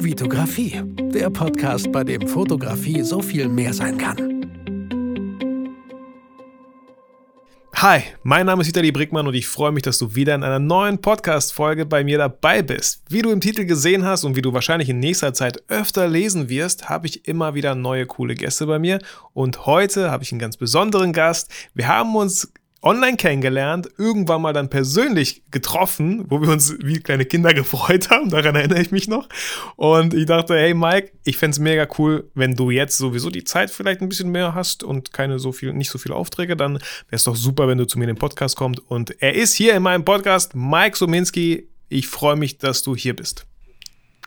Vitografie, der Podcast, bei dem Fotografie so viel mehr sein kann. Hi, mein Name ist Vitali Brickmann und ich freue mich, dass du wieder in einer neuen Podcast-Folge bei mir dabei bist. Wie du im Titel gesehen hast und wie du wahrscheinlich in nächster Zeit öfter lesen wirst, habe ich immer wieder neue coole Gäste bei mir und heute habe ich einen ganz besonderen Gast. Wir haben uns online kennengelernt, irgendwann mal dann persönlich getroffen, wo wir uns wie kleine Kinder gefreut haben, daran erinnere ich mich noch. Und ich dachte, hey Mike, ich fände es mega cool, wenn du jetzt sowieso die Zeit vielleicht ein bisschen mehr hast und keine so viel, nicht so viele Aufträge, dann wäre es doch super, wenn du zu mir in den Podcast kommst. Und er ist hier in meinem Podcast, Mike Sominski. Ich freue mich, dass du hier bist.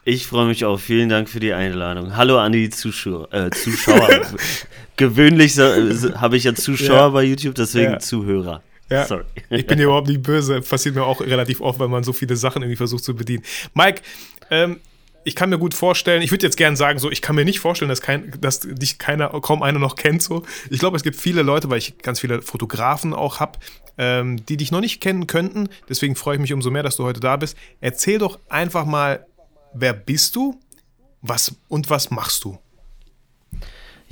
Ich freue mich auch. Vielen Dank für die Einladung. Hallo an die Zuschauer. Äh, Zuschauer. Gewöhnlich so, äh, habe ich ja Zuschauer ja. bei YouTube, deswegen ja. Zuhörer. Ja, Sorry. ich bin dir überhaupt nicht böse. Passiert mir auch relativ oft, weil man so viele Sachen irgendwie versucht zu bedienen. Mike, ähm, ich kann mir gut vorstellen, ich würde jetzt gerne sagen, so, ich kann mir nicht vorstellen, dass, kein, dass dich keiner, kaum einer noch kennt. So. Ich glaube, es gibt viele Leute, weil ich ganz viele Fotografen auch habe, ähm, die dich noch nicht kennen könnten. Deswegen freue ich mich umso mehr, dass du heute da bist. Erzähl doch einfach mal wer bist du was, und was machst du?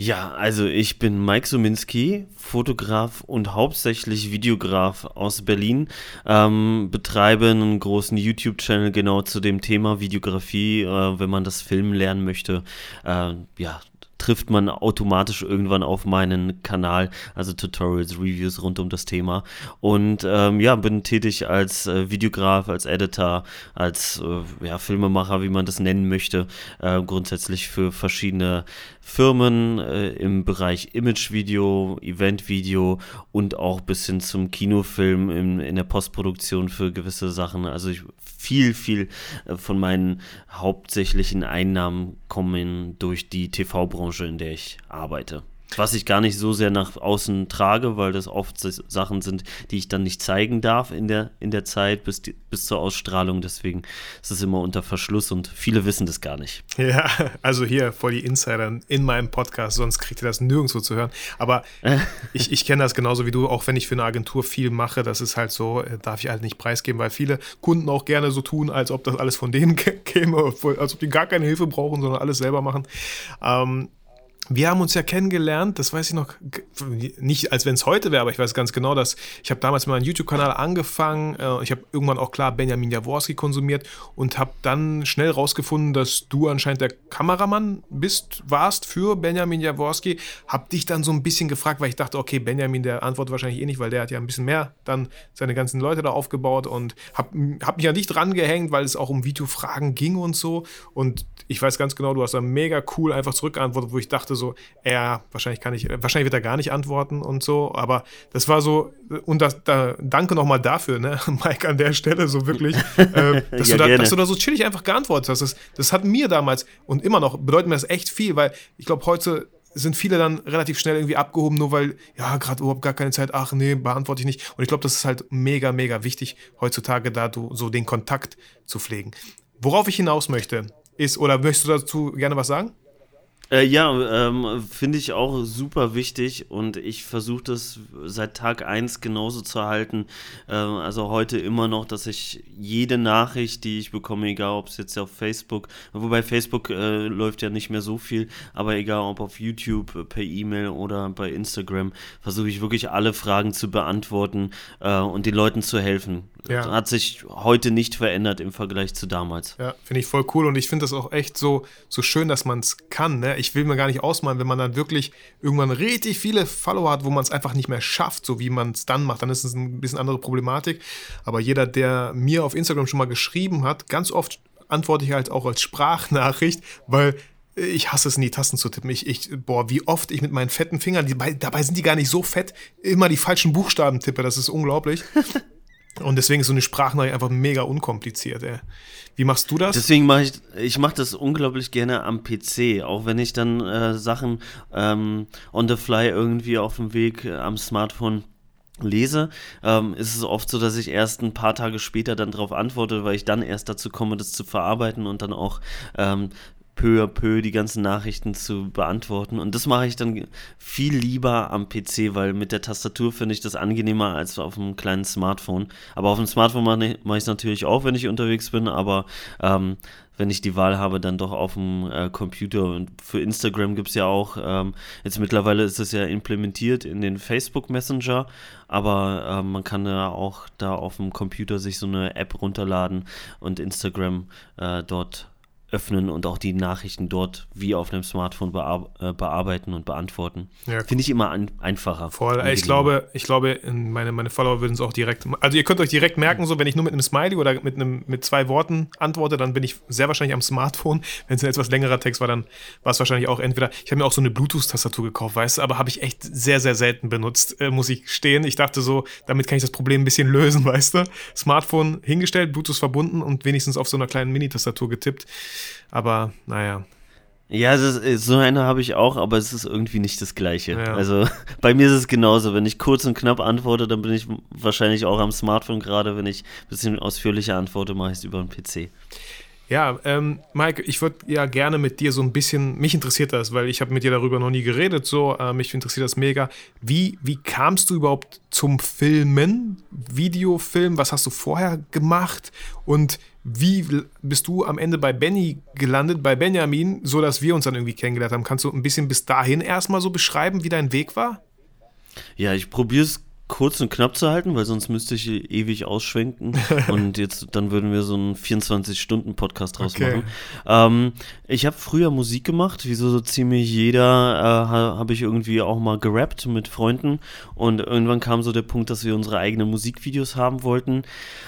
Ja, also ich bin Mike Suminski, Fotograf und hauptsächlich Videograf aus Berlin. Ähm, betreibe einen großen YouTube-Channel genau zu dem Thema Videografie, äh, wenn man das Filmen lernen möchte. Äh, ja, trifft man automatisch irgendwann auf meinen Kanal, also Tutorials, Reviews rund um das Thema. Und ähm, ja, bin tätig als äh, Videograf, als Editor, als äh, ja, Filmemacher, wie man das nennen möchte, äh, grundsätzlich für verschiedene Firmen äh, im Bereich Imagevideo, Eventvideo und auch bis hin zum Kinofilm in, in der Postproduktion für gewisse Sachen. Also ich, viel, viel äh, von meinen hauptsächlichen Einnahmen kommen durch die TV-Branche, in der ich arbeite. Was ich gar nicht so sehr nach außen trage, weil das oft Sachen sind, die ich dann nicht zeigen darf in der, in der Zeit bis, die, bis zur Ausstrahlung. Deswegen ist es immer unter Verschluss und viele wissen das gar nicht. Ja, also hier vor die Insider in meinem Podcast, sonst kriegt ihr das nirgendwo zu hören. Aber ich, ich kenne das genauso wie du, auch wenn ich für eine Agentur viel mache, das ist halt so, äh, darf ich halt nicht preisgeben, weil viele Kunden auch gerne so tun, als ob das alles von denen käme, als ob die gar keine Hilfe brauchen, sondern alles selber machen. Ähm, wir haben uns ja kennengelernt, das weiß ich noch, nicht als wenn es heute wäre, aber ich weiß ganz genau, dass ich habe damals mit meinem YouTube-Kanal angefangen, äh, ich habe irgendwann auch klar Benjamin Jaworski konsumiert und habe dann schnell rausgefunden, dass du anscheinend der Kameramann bist, warst für Benjamin Jaworski, habe dich dann so ein bisschen gefragt, weil ich dachte, okay, Benjamin, der antwortet wahrscheinlich eh nicht, weil der hat ja ein bisschen mehr dann seine ganzen Leute da aufgebaut und habe hab mich an dich dran gehängt, weil es auch um Videofragen ging und so. Und ich weiß ganz genau, du hast da mega cool einfach zurückgeantwortet, wo ich dachte so, er, wahrscheinlich kann ich, wahrscheinlich wird er gar nicht antworten und so, aber das war so, und das, da, danke nochmal dafür, ne, Mike, an der Stelle, so wirklich, äh, dass, ja, du da, dass, du da, so chillig einfach geantwortet hast. Das, das hat mir damals und immer noch bedeutet mir das echt viel, weil ich glaube, heute sind viele dann relativ schnell irgendwie abgehoben, nur weil, ja, gerade überhaupt gar keine Zeit, ach nee, beantworte ich nicht. Und ich glaube, das ist halt mega, mega wichtig, heutzutage da du, so den Kontakt zu pflegen. Worauf ich hinaus möchte, ist, oder möchtest du dazu gerne was sagen? Äh, ja, ähm, finde ich auch super wichtig und ich versuche das seit Tag 1 genauso zu halten. Äh, also heute immer noch, dass ich jede Nachricht, die ich bekomme, egal ob es jetzt auf Facebook, wobei Facebook äh, läuft ja nicht mehr so viel, aber egal ob auf YouTube, äh, per E-Mail oder bei Instagram, versuche ich wirklich alle Fragen zu beantworten äh, und den Leuten zu helfen. Ja. Hat sich heute nicht verändert im Vergleich zu damals. Ja, finde ich voll cool und ich finde das auch echt so, so schön, dass man es kann. Ne? Ich will mir gar nicht ausmalen, wenn man dann wirklich irgendwann richtig viele Follower hat, wo man es einfach nicht mehr schafft, so wie man es dann macht. Dann ist es ein bisschen andere Problematik. Aber jeder, der mir auf Instagram schon mal geschrieben hat, ganz oft antworte ich halt auch als Sprachnachricht, weil ich hasse es, in die Tasten zu tippen. Ich, ich, boah, wie oft ich mit meinen fetten Fingern, die, dabei sind die gar nicht so fett, immer die falschen Buchstaben tippe. Das ist unglaublich. Und deswegen ist so eine Sprachnachricht einfach mega unkompliziert. Ey. Wie machst du das? Deswegen mache ich, ich mache das unglaublich gerne am PC, auch wenn ich dann äh, Sachen ähm, on the fly irgendwie auf dem Weg äh, am Smartphone lese, ähm, ist es oft so, dass ich erst ein paar Tage später dann darauf antworte, weil ich dann erst dazu komme, das zu verarbeiten und dann auch ähm, peu à peu die ganzen Nachrichten zu beantworten. Und das mache ich dann viel lieber am PC, weil mit der Tastatur finde ich das angenehmer als auf einem kleinen Smartphone. Aber auf dem Smartphone mache ich es natürlich auch, wenn ich unterwegs bin, aber ähm, wenn ich die Wahl habe, dann doch auf dem äh, Computer. Und für Instagram gibt es ja auch, ähm, jetzt mittlerweile ist es ja implementiert in den Facebook Messenger, aber äh, man kann ja auch da auf dem Computer sich so eine App runterladen und Instagram äh, dort öffnen und auch die Nachrichten dort wie auf einem Smartphone bear äh, bearbeiten und beantworten. Ja, Finde ich immer an, einfacher. Voll. Ich glaube, ich glaube, meine, meine Follower würden es auch direkt. Also ihr könnt euch direkt merken, so wenn ich nur mit einem Smiley oder mit einem mit zwei Worten antworte, dann bin ich sehr wahrscheinlich am Smartphone. Wenn es ein etwas längerer Text war, dann war es wahrscheinlich auch entweder. Ich habe mir auch so eine Bluetooth-Tastatur gekauft, weißt du, aber habe ich echt sehr, sehr selten benutzt, äh, muss ich stehen. Ich dachte so, damit kann ich das Problem ein bisschen lösen, weißt du. Smartphone hingestellt, Bluetooth verbunden und wenigstens auf so einer kleinen Mini-Tastatur getippt. Aber naja. Ja, ist, so eine habe ich auch, aber es ist irgendwie nicht das Gleiche. Ja. Also bei mir ist es genauso. Wenn ich kurz und knapp antworte, dann bin ich wahrscheinlich auch am Smartphone gerade. Wenn ich ein bisschen ausführlicher antworte, mache ich es über den PC. Ja, ähm, Mike, ich würde ja gerne mit dir so ein bisschen, mich interessiert das, weil ich habe mit dir darüber noch nie geredet, so, äh, mich interessiert das mega. Wie, wie kamst du überhaupt zum Filmen, Videofilm, was hast du vorher gemacht und wie bist du am Ende bei Benny gelandet, bei Benjamin, so dass wir uns dann irgendwie kennengelernt haben? Kannst du ein bisschen bis dahin erstmal so beschreiben, wie dein Weg war? Ja, ich probiere es kurz und knapp zu halten, weil sonst müsste ich ewig ausschwenken. Und jetzt dann würden wir so einen 24-Stunden-Podcast draus okay. machen. Ähm, ich habe früher Musik gemacht, wie so, so ziemlich jeder äh, habe ich irgendwie auch mal gerappt mit Freunden. Und irgendwann kam so der Punkt, dass wir unsere eigenen Musikvideos haben wollten.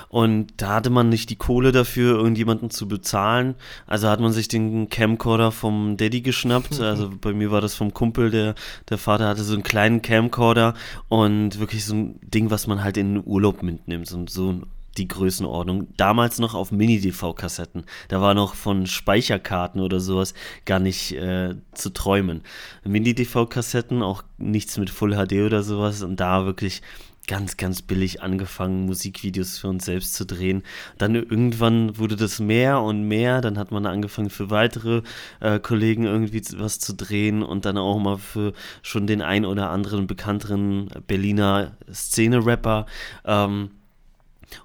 Und da hatte man nicht die Kohle dafür, irgendjemanden zu bezahlen, also hat man sich den Camcorder vom Daddy geschnappt, also bei mir war das vom Kumpel, der, der Vater hatte so einen kleinen Camcorder. Und wirklich so so ein Ding, was man halt in den Urlaub mitnimmt. So, so die Größenordnung. Damals noch auf Mini-DV-Kassetten. Da war noch von Speicherkarten oder sowas gar nicht äh, zu träumen. Mini-DV-Kassetten, auch nichts mit Full HD oder sowas. Und da wirklich ganz, ganz billig angefangen, Musikvideos für uns selbst zu drehen. Dann irgendwann wurde das mehr und mehr. Dann hat man angefangen, für weitere äh, Kollegen irgendwie was zu drehen und dann auch mal für schon den ein oder anderen bekannteren Berliner Szene-Rapper. Ähm,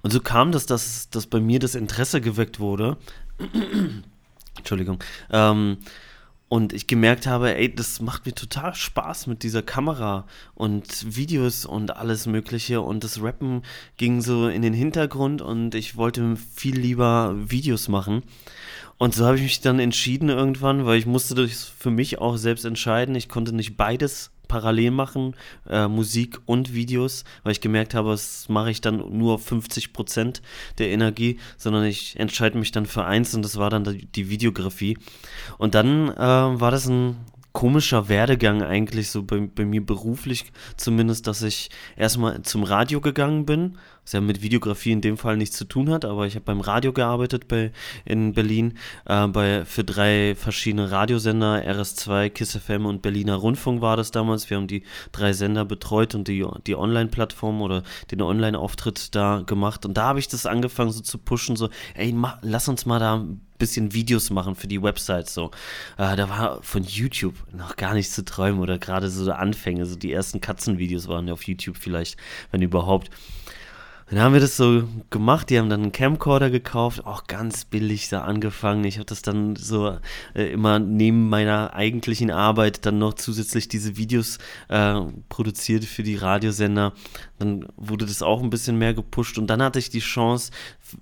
und so kam das, dass, dass bei mir das Interesse geweckt wurde. Entschuldigung. Ähm, und ich gemerkt habe, ey, das macht mir total Spaß mit dieser Kamera und Videos und alles Mögliche. Und das Rappen ging so in den Hintergrund und ich wollte viel lieber Videos machen. Und so habe ich mich dann entschieden irgendwann, weil ich musste das für mich auch selbst entscheiden. Ich konnte nicht beides parallel machen, äh, Musik und Videos, weil ich gemerkt habe, das mache ich dann nur 50 Prozent der Energie, sondern ich entscheide mich dann für eins und das war dann die Videografie. Und dann äh, war das ein komischer Werdegang eigentlich, so bei, bei mir beruflich zumindest, dass ich erstmal zum Radio gegangen bin, was ja mit Videografie in dem Fall nichts zu tun hat, aber ich habe beim Radio gearbeitet bei, in Berlin, äh, bei, für drei verschiedene Radiosender, RS2, KISS FM und Berliner Rundfunk war das damals. Wir haben die drei Sender betreut und die, die Online-Plattform oder den Online-Auftritt da gemacht und da habe ich das angefangen so zu pushen, so, ey, mach, lass uns mal da bisschen Videos machen für die Website so. Äh, da war von YouTube noch gar nichts zu träumen oder gerade so Anfänge, so die ersten Katzenvideos waren ja auf YouTube vielleicht, wenn überhaupt. Dann haben wir das so gemacht, die haben dann einen Camcorder gekauft, auch ganz billig da angefangen. Ich habe das dann so äh, immer neben meiner eigentlichen Arbeit dann noch zusätzlich diese Videos äh, produziert für die Radiosender. Dann wurde das auch ein bisschen mehr gepusht und dann hatte ich die Chance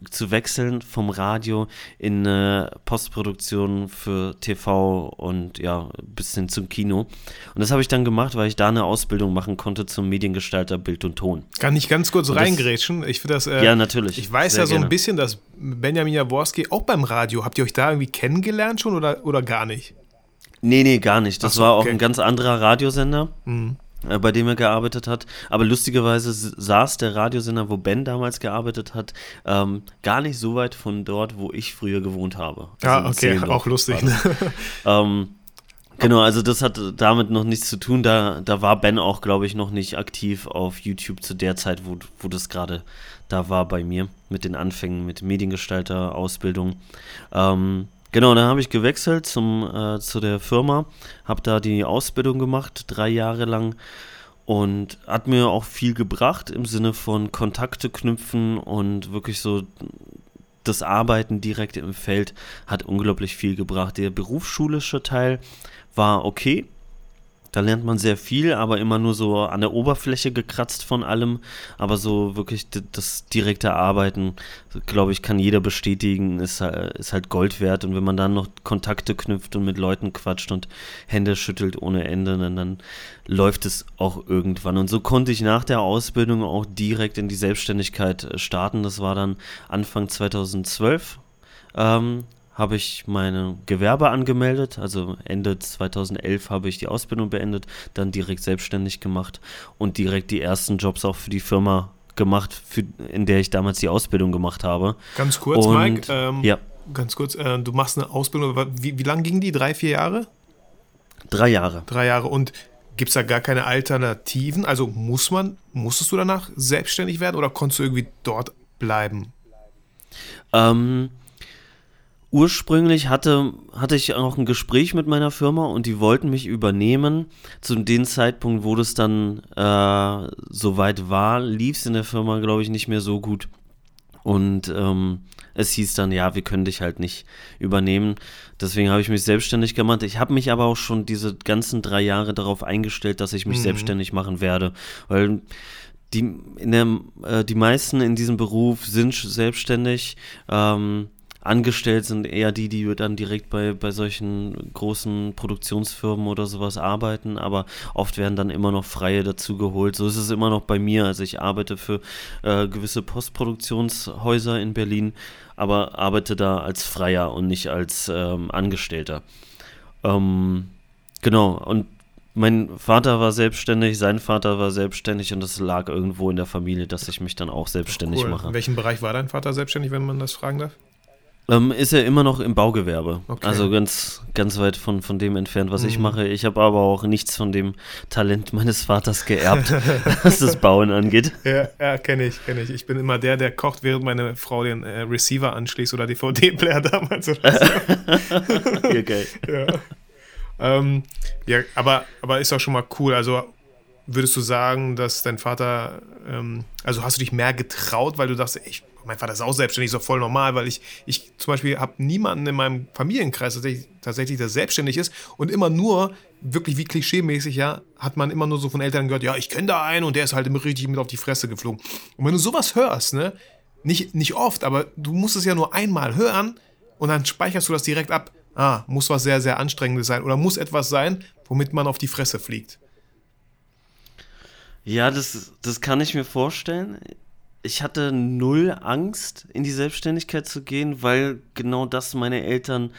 zu wechseln vom Radio in äh, Postproduktion für TV und ja, bis hin zum Kino. Und das habe ich dann gemacht, weil ich da eine Ausbildung machen konnte zum Mediengestalter Bild und Ton. Kann ich ganz kurz reingrätschen? Menschen. Ich finde das. Äh, ja, natürlich. Ich weiß ja so gerne. ein bisschen, dass Benjamin Jaworski auch beim Radio, habt ihr euch da irgendwie kennengelernt schon oder, oder gar nicht? Nee, nee, gar nicht. Das so, war auch ein ganz anderer Radiosender. Mhm bei dem er gearbeitet hat. Aber lustigerweise saß der Radiosender, wo Ben damals gearbeitet hat, ähm, gar nicht so weit von dort, wo ich früher gewohnt habe. Also ja, okay, auch lustig. Ne? ähm, Genau, also das hat damit noch nichts zu tun. Da, da war Ben auch, glaube ich, noch nicht aktiv auf YouTube zu der Zeit, wo, wo das gerade da war bei mir mit den Anfängen, mit Mediengestalter, Ausbildung. Ähm, Genau, dann habe ich gewechselt zum, äh, zu der Firma, habe da die Ausbildung gemacht, drei Jahre lang und hat mir auch viel gebracht im Sinne von Kontakte knüpfen und wirklich so das Arbeiten direkt im Feld hat unglaublich viel gebracht. Der berufsschulische Teil war okay, da lernt man sehr viel, aber immer nur so an der Oberfläche gekratzt von allem. Aber so wirklich das direkte Arbeiten, glaube ich, kann jeder bestätigen, ist, ist halt Gold wert. Und wenn man dann noch Kontakte knüpft und mit Leuten quatscht und Hände schüttelt ohne Ende, dann, dann läuft es auch irgendwann. Und so konnte ich nach der Ausbildung auch direkt in die Selbstständigkeit äh, starten. Das war dann Anfang 2012. Ähm, habe ich meine Gewerbe angemeldet. Also Ende 2011 habe ich die Ausbildung beendet, dann direkt selbstständig gemacht und direkt die ersten Jobs auch für die Firma gemacht, für, in der ich damals die Ausbildung gemacht habe. Ganz kurz, und, Mike. Ähm, ja. Ganz kurz, äh, du machst eine Ausbildung, wie, wie lang ging die? Drei, vier Jahre? Drei Jahre. Drei Jahre. Und gibt es da gar keine Alternativen? Also muss man, musstest du danach selbstständig werden oder konntest du irgendwie dort bleiben? Ähm, ursprünglich hatte, hatte ich auch ein Gespräch mit meiner Firma und die wollten mich übernehmen. Zu dem Zeitpunkt, wo das dann äh, soweit war, lief es in der Firma, glaube ich, nicht mehr so gut. Und ähm, es hieß dann, ja, wir können dich halt nicht übernehmen. Deswegen habe ich mich selbstständig gemacht. Ich habe mich aber auch schon diese ganzen drei Jahre darauf eingestellt, dass ich mich mhm. selbstständig machen werde. Weil die, in der, äh, die meisten in diesem Beruf sind selbstständig. Ähm, angestellt sind eher die, die dann direkt bei, bei solchen großen Produktionsfirmen oder sowas arbeiten, aber oft werden dann immer noch Freie dazugeholt. So ist es immer noch bei mir. Also ich arbeite für äh, gewisse Postproduktionshäuser in Berlin, aber arbeite da als Freier und nicht als ähm, Angestellter. Ähm, genau, und mein Vater war selbstständig, sein Vater war selbstständig und es lag irgendwo in der Familie, dass ich mich dann auch selbstständig cool. mache. In welchem Bereich war dein Vater selbstständig, wenn man das fragen darf? Ähm, ist er immer noch im Baugewerbe. Okay. Also ganz, ganz weit von, von dem entfernt, was mhm. ich mache. Ich habe aber auch nichts von dem Talent meines Vaters geerbt, was das Bauen angeht. Ja, ja kenne ich, kenne ich. Ich bin immer der, der kocht, während meine Frau den äh, Receiver anschließt oder DVD-Player damals oder so. ja, geil. Ja. Ähm, ja, aber, aber ist auch schon mal cool. Also würdest du sagen, dass dein Vater, ähm, also hast du dich mehr getraut, weil du dachtest, ich mein Vater ist auch selbstständig, auch voll normal, weil ich, ich zum Beispiel habe niemanden in meinem Familienkreis tatsächlich, tatsächlich, der selbstständig ist und immer nur, wirklich wie klischeemäßig, ja, hat man immer nur so von Eltern gehört, ja, ich kenne da einen und der ist halt immer richtig mit auf die Fresse geflogen. Und wenn du sowas hörst, ne, nicht, nicht oft, aber du musst es ja nur einmal hören und dann speicherst du das direkt ab. Ah, muss was sehr, sehr Anstrengendes sein oder muss etwas sein, womit man auf die Fresse fliegt. Ja, das, das kann ich mir vorstellen ich hatte null Angst, in die Selbstständigkeit zu gehen, weil genau das meine Eltern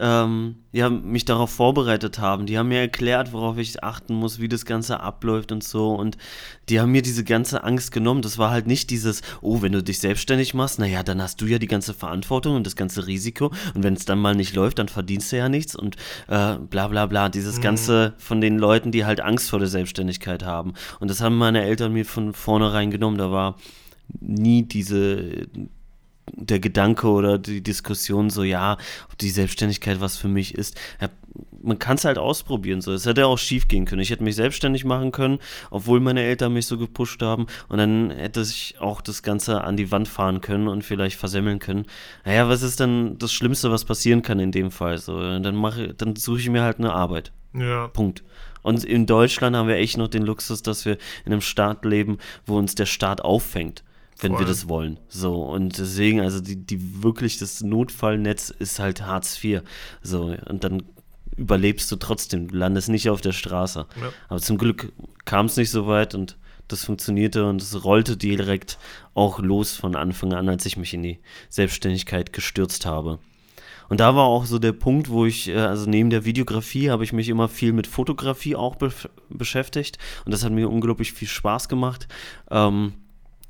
ähm, ja, mich darauf vorbereitet haben. Die haben mir erklärt, worauf ich achten muss, wie das Ganze abläuft und so. Und die haben mir diese ganze Angst genommen. Das war halt nicht dieses, oh, wenn du dich selbstständig machst, naja, dann hast du ja die ganze Verantwortung und das ganze Risiko. Und wenn es dann mal nicht läuft, dann verdienst du ja nichts und äh, bla bla bla. Dieses mhm. Ganze von den Leuten, die halt Angst vor der Selbstständigkeit haben. Und das haben meine Eltern mir von vornherein genommen. Da war nie diese der Gedanke oder die Diskussion so, ja, ob die Selbstständigkeit was für mich ist. Ja, man kann es halt ausprobieren. So. Es hätte auch schief gehen können. Ich hätte mich selbstständig machen können, obwohl meine Eltern mich so gepusht haben. Und dann hätte ich auch das Ganze an die Wand fahren können und vielleicht versemmeln können. Naja, was ist denn das Schlimmste, was passieren kann in dem Fall? So, dann mache, dann suche ich mir halt eine Arbeit. Ja. Punkt. Und in Deutschland haben wir echt noch den Luxus, dass wir in einem Staat leben, wo uns der Staat auffängt wenn Voll. wir das wollen. So, und deswegen, also die, die wirklich, das Notfallnetz ist halt Hartz IV. So, und dann überlebst du trotzdem, du landest nicht auf der Straße. Ja. Aber zum Glück kam es nicht so weit und das funktionierte und es rollte direkt auch los von Anfang an, als ich mich in die Selbstständigkeit gestürzt habe. Und da war auch so der Punkt, wo ich, äh, also neben der Videografie habe ich mich immer viel mit Fotografie auch be beschäftigt und das hat mir unglaublich viel Spaß gemacht. Ähm,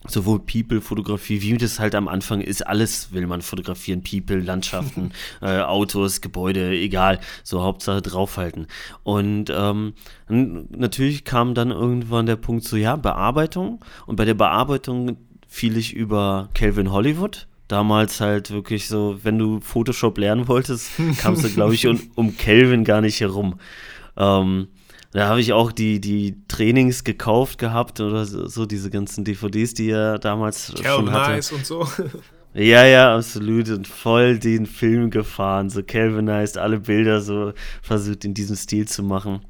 sowohl People-Fotografie, wie das halt am Anfang ist, alles will man fotografieren, People, Landschaften, äh, Autos, Gebäude, egal, so Hauptsache draufhalten. Und ähm, natürlich kam dann irgendwann der Punkt so, ja, Bearbeitung. Und bei der Bearbeitung fiel ich über Calvin Hollywood damals halt wirklich so, wenn du Photoshop lernen wolltest, kamst du, glaube ich, um, um Kelvin gar nicht herum. Ähm, da habe ich auch die, die Trainings gekauft gehabt oder so, diese ganzen DVDs, die er damals Cal schon hatte. Nice und so. Ja, ja, absolut. Und voll den Film gefahren. So Calvinized, alle Bilder so versucht in diesem Stil zu machen.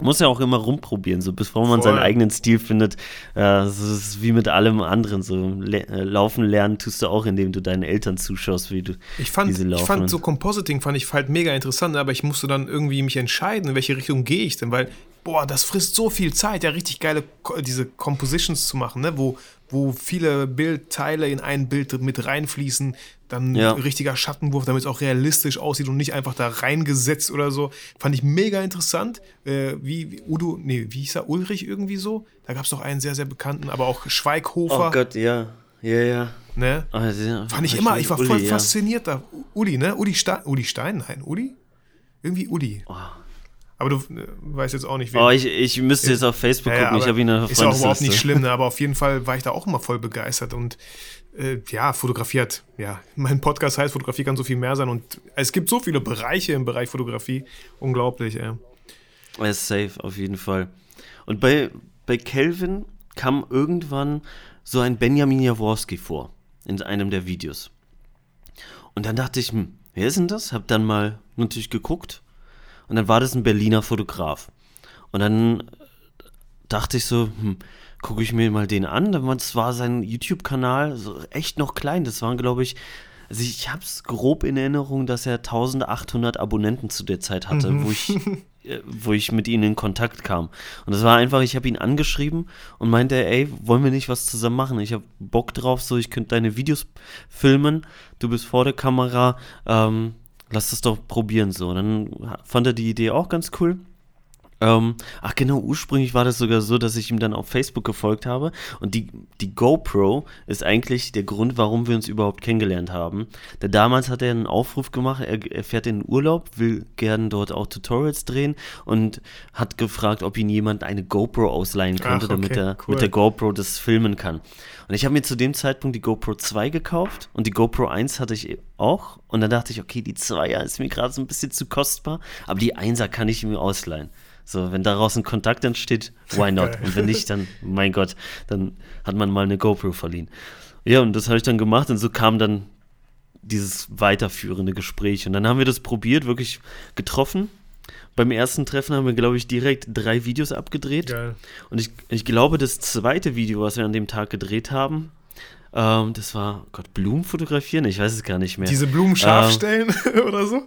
Muss ja auch immer rumprobieren, so bevor man Voll. seinen eigenen Stil findet. Äh, das ist wie mit allem anderen. So le äh, laufen lernen tust du auch, indem du deinen Eltern zuschaust, wie du Ich fand, wie sie ich laufen. fand so Compositing fand ich halt mega interessant, aber ich musste dann irgendwie mich entscheiden, in welche Richtung gehe ich denn, weil, boah, das frisst so viel Zeit, ja, richtig geile, diese Compositions zu machen, ne, wo, wo viele Bildteile in ein Bild mit reinfließen, dann Ja. richtiger Schattenwurf, damit es auch realistisch aussieht und nicht einfach da reingesetzt oder so. Fand ich mega interessant. Äh, wie, wie Udo, nee, wie hieß er, Ulrich irgendwie so? Da gab es doch einen sehr, sehr bekannten, aber auch Schweighofer. oh Gott, ja. Ja, ja. Ne? Ah, ja. Fand ich immer, ich war voll Uli, ja. fasziniert da. Uli, ne? Uli Stein, Uli Stein, nein, Uli? Irgendwie Uli. Aber du äh, weißt jetzt auch nicht, wen. Oh, ich, ich müsste jetzt auf Facebook Ja, gucken. ich habe ihn ist auch überhaupt nicht schlimm, ne? aber auf jeden Fall war ich da auch immer voll begeistert und äh, ja, fotografiert. Ja, mein Podcast heißt, Fotografie kann so viel mehr sein und es gibt so viele Bereiche im Bereich Fotografie. Unglaublich, ey. Ist safe, auf jeden Fall. Und bei, bei Kelvin kam irgendwann so ein Benjamin Jaworski vor in einem der Videos. Und dann dachte ich, hm, wer ist denn das? Hab dann mal natürlich geguckt. Und dann war das ein Berliner Fotograf. Und dann dachte ich so, hm, gucke ich mir mal den an. Das war sein YouTube-Kanal so echt noch klein. Das waren, glaube ich, also ich habe es grob in Erinnerung, dass er 1800 Abonnenten zu der Zeit hatte, wo ich äh, wo ich mit ihnen in Kontakt kam. Und das war einfach, ich habe ihn angeschrieben und meinte, ey, wollen wir nicht was zusammen machen? Ich habe Bock drauf, so ich könnte deine Videos filmen, du bist vor der Kamera, ähm, lass das doch probieren so. Und dann fand er die Idee auch ganz cool. Ähm, ach genau, ursprünglich war das sogar so, dass ich ihm dann auf Facebook gefolgt habe und die, die GoPro ist eigentlich der Grund, warum wir uns überhaupt kennengelernt haben. Denn damals hat er einen Aufruf gemacht, er, er fährt in den Urlaub, will gern dort auch Tutorials drehen und hat gefragt, ob ihn jemand eine GoPro ausleihen könnte, Ach, okay, damit er cool. mit der GoPro das filmen kann. Und ich habe mir zu dem Zeitpunkt die GoPro 2 gekauft und die GoPro 1 hatte ich auch und dann dachte ich, okay, die 2er ist mir gerade so ein bisschen zu kostbar, aber die 1er kann ich mir ausleihen. So, wenn daraus ein Kontakt entsteht, why not? Und wenn nicht, dann, mein Gott, dann hat man mal eine GoPro verliehen. Ja, und das habe ich dann gemacht und so kam dann dieses weiterführende Gespräch. Und dann haben wir das probiert, wirklich getroffen. Beim ersten Treffen haben wir, glaube ich, direkt drei Videos abgedreht. Geil. Und ich, ich glaube, das zweite Video, was wir an dem Tag gedreht haben, ähm, das war, Gott, Blumen fotografieren? Ich weiß es gar nicht mehr. Diese Blumen scharf Ähm, stellen oder so?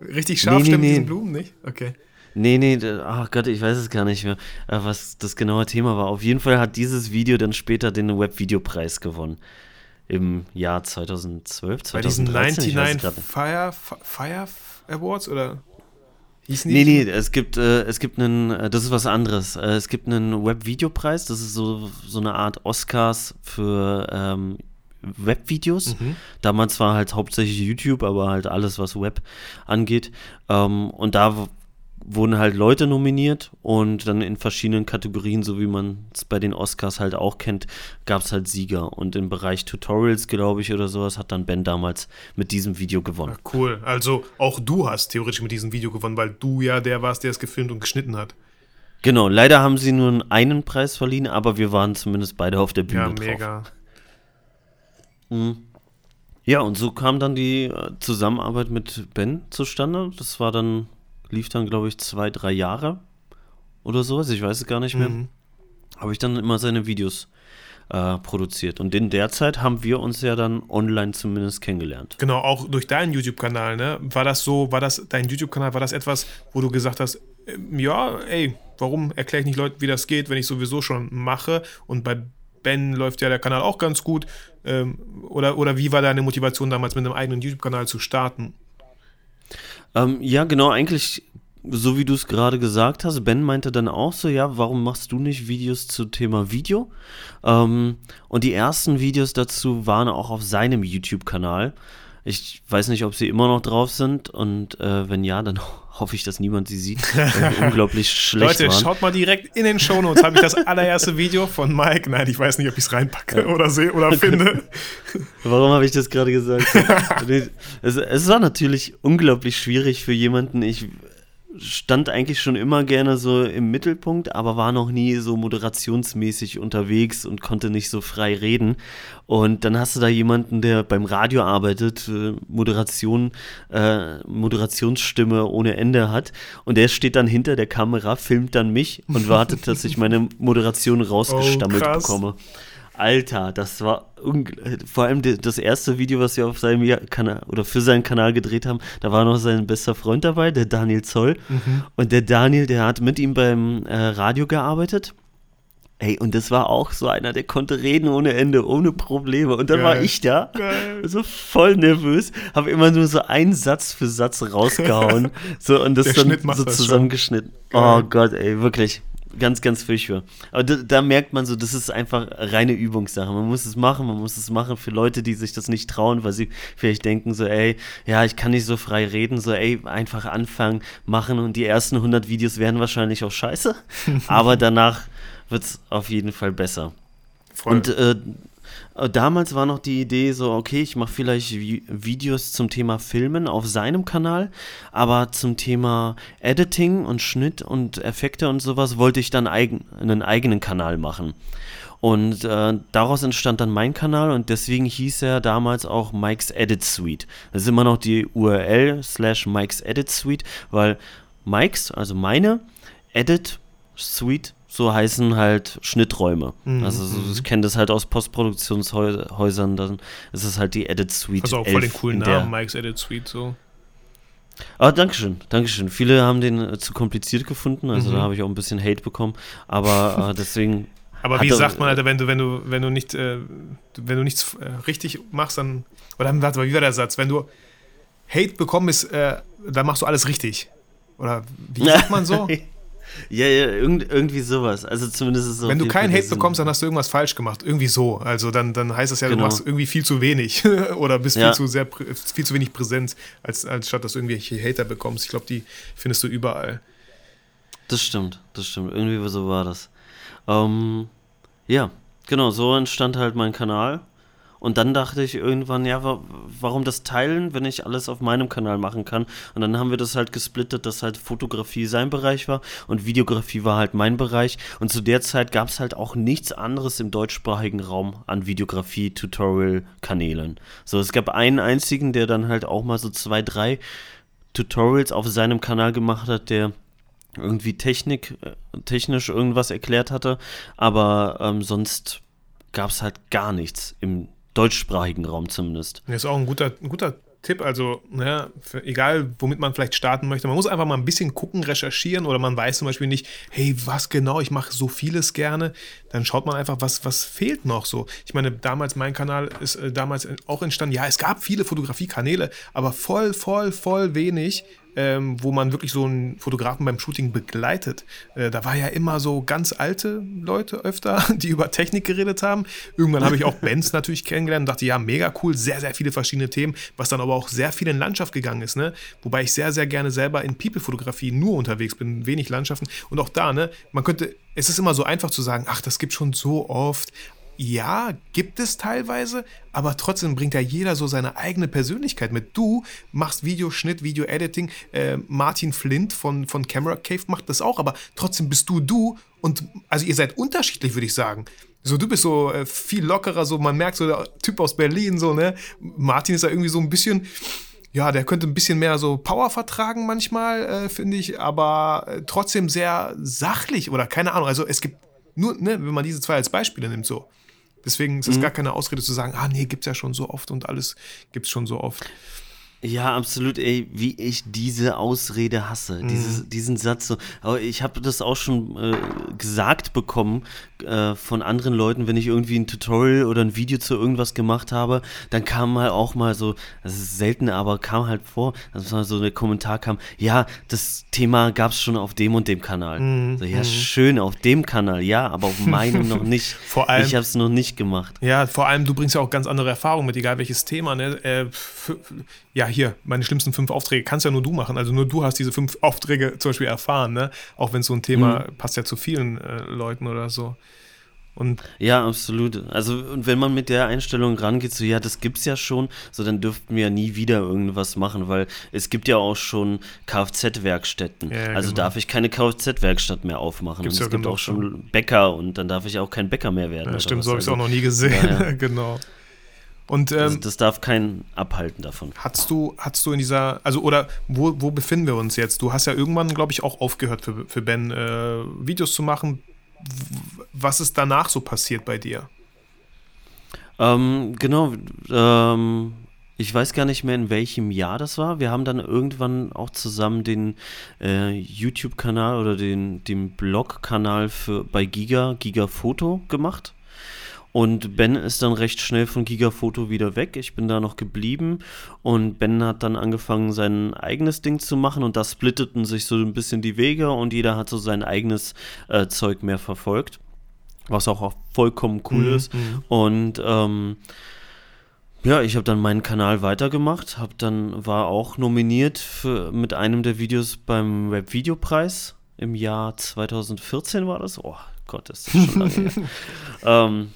Richtig scharf Nee, nee, nee. Blumen, nicht? Okay. Nee, nee, ach Gott, ich weiß es gar nicht mehr, äh, was das genaue Thema war. Auf jeden Fall hat dieses Video dann später den Webvideopreis gewonnen. Im Jahr 2012, Bei diesen 2013, ich weiß es 99 grad nicht. Fire, Fire Awards oder hießen Nee, nee, es gibt, äh, es gibt einen, äh, das ist was anderes. Äh, es gibt einen Webvideopreis, das ist so, so eine Art Oscars für ähm, Webvideos. Mhm. Damals war halt hauptsächlich YouTube, aber halt alles, was Web angeht. Ähm, und da wurden halt Leute nominiert und dann in verschiedenen Kategorien, so wie man es bei den Oscars halt auch kennt, gab es halt Sieger. Und im Bereich Tutorials, glaube ich, oder sowas, hat dann Ben damals mit diesem Video gewonnen. Ah, Cool. Also auch du hast theoretisch mit diesem Video gewonnen, weil du ja der warst, der es gefilmt und geschnitten hat. Genau, leider haben sie nur einen Preis verliehen, aber wir waren zumindest beide auf der Bühne Ja, drauf. mega. Ja, und so kam dann die äh, Zusammenarbeit mit Ben zustande. Das war dann, lief dann, glaube ich, zwei, drei Jahre oder sowas, ich weiß es gar nicht mehr. Mhm. Habe ich dann immer seine Videos äh, produziert. Und in der Zeit haben wir uns ja dann online zumindest kennengelernt. Genau, auch durch deinen YouTube-Kanal, ne? War das so, war das dein YouTube-Kanal, war das etwas, wo du gesagt hast, ähm, ja, ey, warum erkläre ich nicht Leuten, wie das geht, wenn ich sowieso schon mache? Und bei Ben läuft ja der Kanal auch ganz gut. Ähm, oder, oder wie war deine Motivation damals mit einem eigenen YouTube-Kanal zu starten? Ähm, ja, genau, eigentlich so wie du es gerade gesagt hast. Ben meinte dann auch so, ja, warum machst du nicht Videos zu Thema Video? Ähm, und die ersten Videos dazu waren auch auf seinem YouTube-Kanal. Ich weiß nicht, ob sie immer noch drauf sind und äh, wenn ja, dann hoffe ich, dass niemand sie sieht, unglaublich schlecht Leute, waren. schaut mal direkt in den Shownotes. Habe ich das allererste Video von Mike. Nein, ich weiß nicht, ob ich es reinpacke oder sehe oder finde. Warum habe ich das gerade gesagt? es, es war natürlich unglaublich schwierig für jemanden. Ich stand eigentlich schon immer gerne so im Mittelpunkt, aber war noch nie so moderationsmäßig unterwegs und konnte nicht so frei reden. Und dann hast du da jemanden, der beim Radio arbeitet, äh, Moderation, äh, Moderationsstimme ohne Ende hat und der steht dann hinter der Kamera, filmt dann mich und wartet, dass ich meine Moderation rausgestammelt krass. bekomme. Alter, das war vor allem das erste Video, was wir auf seinem Kanal oder für seinen Kanal gedreht haben, da war noch sein bester Freund dabei, der Daniel Zoll. Und der Daniel, der hat mit ihm beim äh, Radio gearbeitet. Ey, und das war auch so einer, der konnte reden ohne Ende, ohne Probleme. Und dann Geil. war ich da, Geil. so voll nervös, habe immer nur so einen Satz für Satz rausgehauen. so, und das Der dann so zusammengeschnitten. Oh Gott, ey, wirklich. Ganz, ganz furchtbar. Aber da, da merkt man so, das ist einfach reine Übungssache. Man muss es machen, man muss es machen für Leute, die sich das nicht trauen, weil sie vielleicht denken so, ey, ja, ich kann nicht so frei reden, so, ey, einfach anfangen, machen und die ersten 100 Videos werden wahrscheinlich auch scheiße, aber danach wird es auf jeden Fall besser. Voll. Und äh, damals war noch die Idee so, okay, ich mache vielleicht Vi Videos zum Thema Filmen auf seinem Kanal, aber zum Thema Editing und Schnitt und Effekte und sowas wollte ich dann eigen, einen eigenen Kanal machen. Und äh, daraus entstand dann mein Kanal und deswegen hieß er damals auch Mike's Edit Suite. Das ist immer noch die URL slash Mike's Edit Suite, weil Mike's, also meine, Edit Suite, so heißen halt Schnitträume. Mhm, also so, ich kenne das halt aus Postproduktionshäusern, dann ist es halt die Edit Suite. also auch voll den 11 coolen Namen, Mike's Edit Suite. So. Ah, Dankeschön, Dankeschön. Viele haben den äh, zu kompliziert gefunden, also Mhm. da habe ich auch ein bisschen Hate bekommen, aber äh, deswegen. Aber wie er- sagt man, Alter, wenn du, wenn du, wenn du nicht, äh, wenn du nichts äh, richtig machst, dann. Oder warte mal, wie war der Satz? Wenn du Hate bekommst, äh, dann machst du alles richtig. Oder wie sagt man so? ja, ja, irgend, irgendwie sowas. Also zumindest ist auf Wenn du keinen Hate bekommst, dann hast du irgendwas falsch gemacht. Irgendwie so. Also dann, dann heißt das ja, Genau. du machst irgendwie viel zu wenig oder bist Ja. viel zu sehr viel zu wenig präsent, als, als statt dass du irgendwelche Hater bekommst. Ich glaube, die findest du überall. Das stimmt, das stimmt. Irgendwie so war das. Ähm, ja, genau, so entstand halt mein Kanal. Und dann dachte ich irgendwann, ja, wa warum das teilen, wenn ich alles auf meinem Kanal machen kann? Und dann haben wir das halt gesplittet, dass halt Fotografie sein Bereich war und Videografie war halt mein Bereich. Und zu der Zeit gab es halt auch nichts anderes im deutschsprachigen Raum an Videografie-Tutorial-Kanälen. So, es gab einen einzigen, der dann halt auch mal so zwei, drei Tutorials auf seinem Kanal gemacht hat, der irgendwie Technik, äh, technisch irgendwas erklärt hatte, aber ähm, sonst gab es halt gar nichts im deutschsprachigen Raum zumindest. Das ist auch ein guter, ein guter Tipp. Also, ne, für, egal womit man vielleicht starten möchte, man muss einfach mal ein bisschen gucken, recherchieren oder man weiß zum Beispiel nicht, hey, was genau, ich mache so vieles gerne. Dann schaut man einfach, was, was fehlt noch so. Ich meine, damals, mein Kanal ist äh, damals auch entstanden. Ja, es gab viele Fotografiekanäle, aber voll, voll, voll wenig. Ähm, wo man wirklich so einen Fotografen beim Shooting begleitet. Äh, da war ja immer so ganz alte Leute öfter, die über Technik geredet haben. Irgendwann habe ich auch Bands natürlich kennengelernt und dachte, ja, mega cool, sehr, sehr viele verschiedene Themen, was dann aber auch sehr viel in Landschaft gegangen ist, ne? Wobei ich sehr, sehr gerne selber in People-Fotografie nur unterwegs bin, wenig Landschaften. Und auch da, ne, man könnte, es ist immer so einfach zu sagen, ach, das gibt schon so oft. Ja, gibt es teilweise, aber trotzdem bringt ja jeder so seine eigene Persönlichkeit mit. Du machst Videoschnitt, Video-Editing, äh, Martin Flint von, von Camera Cave macht das auch, aber trotzdem bist du du und also ihr seid unterschiedlich, würde ich sagen. So, du bist so äh, viel lockerer, so man merkt so, der Typ aus Berlin, so, ne? Martin ist da irgendwie so ein bisschen, ja, der könnte ein bisschen mehr so Power vertragen manchmal, äh, finde ich, aber äh, trotzdem sehr sachlich oder keine Ahnung. Also es gibt nur, ne, wenn man diese zwei als Beispiele nimmt, so. Deswegen ist es gar keine Ausrede zu sagen, ah nee, gibt's ja schon so oft und alles gibt's schon so oft. Ja, absolut, ey, wie ich diese Ausrede hasse, dieses, diesen Satz so. Aber ich habe das auch schon äh, gesagt bekommen äh, von anderen Leuten, wenn ich irgendwie ein Tutorial oder ein Video zu irgendwas gemacht habe, dann kam mal auch mal so, das ist selten, aber kam halt vor, dass mal so der Kommentar kam, ja, das Thema gab's schon auf dem und dem Kanal. so, ja, schön, auf dem Kanal, ja, aber auf meinem noch nicht. Vor allem- ich habe es noch nicht gemacht. Ja, vor allem, du bringst ja auch ganz andere Erfahrungen mit, egal welches Thema. Ne? Äh, ja, hier, meine schlimmsten fünf Aufträge kannst ja nur du machen. Also nur du hast diese fünf Aufträge zum Beispiel erfahren, ne? Auch wenn so ein Thema mhm. passt ja zu vielen äh, Leuten oder so. Und ja, absolut. Also, und wenn man mit der Einstellung rangeht, so, ja, das gibt's ja schon, so, dann dürften wir ja nie wieder irgendwas machen, weil es gibt ja auch schon Kfz-Werkstätten. Ja, also genau. darf ich keine Kfz-Werkstatt mehr aufmachen. Gibt's und es ja gibt auch schon Bäcker und dann darf ich auch kein Bäcker mehr werden. Ja, stimmt, so habe ich es also, auch noch nie gesehen. Ja, genau. Und, ähm, das, das, darf keinen abhalten davon. Hast du, hast du in dieser, also oder wo, wo befinden wir uns jetzt? Du hast ja irgendwann, glaube ich, auch aufgehört für, für Ben äh, Videos zu machen. Was ist danach so passiert bei dir? Ähm, genau, ähm, ich weiß gar nicht mehr, in welchem Jahr das war. Wir haben dann irgendwann auch zusammen den äh, YouTube-Kanal oder den, den Blog-Kanal bei Giga, Giga Foto gemacht. Und Ben ist dann recht schnell von Gigafoto wieder weg. Ich bin da noch geblieben und Ben hat dann angefangen, sein eigenes Ding zu machen und da splitteten sich so ein bisschen die Wege und jeder hat so sein eigenes äh, Zeug mehr verfolgt, was auch, auch vollkommen cool mhm. ist. Mhm. Und ähm, ja, ich habe dann meinen Kanal weitergemacht, habe dann war auch nominiert für, mit einem der Videos beim Webvideopreis im Jahr 2014 war das. Oh Gott, das ist schon lange her. ähm,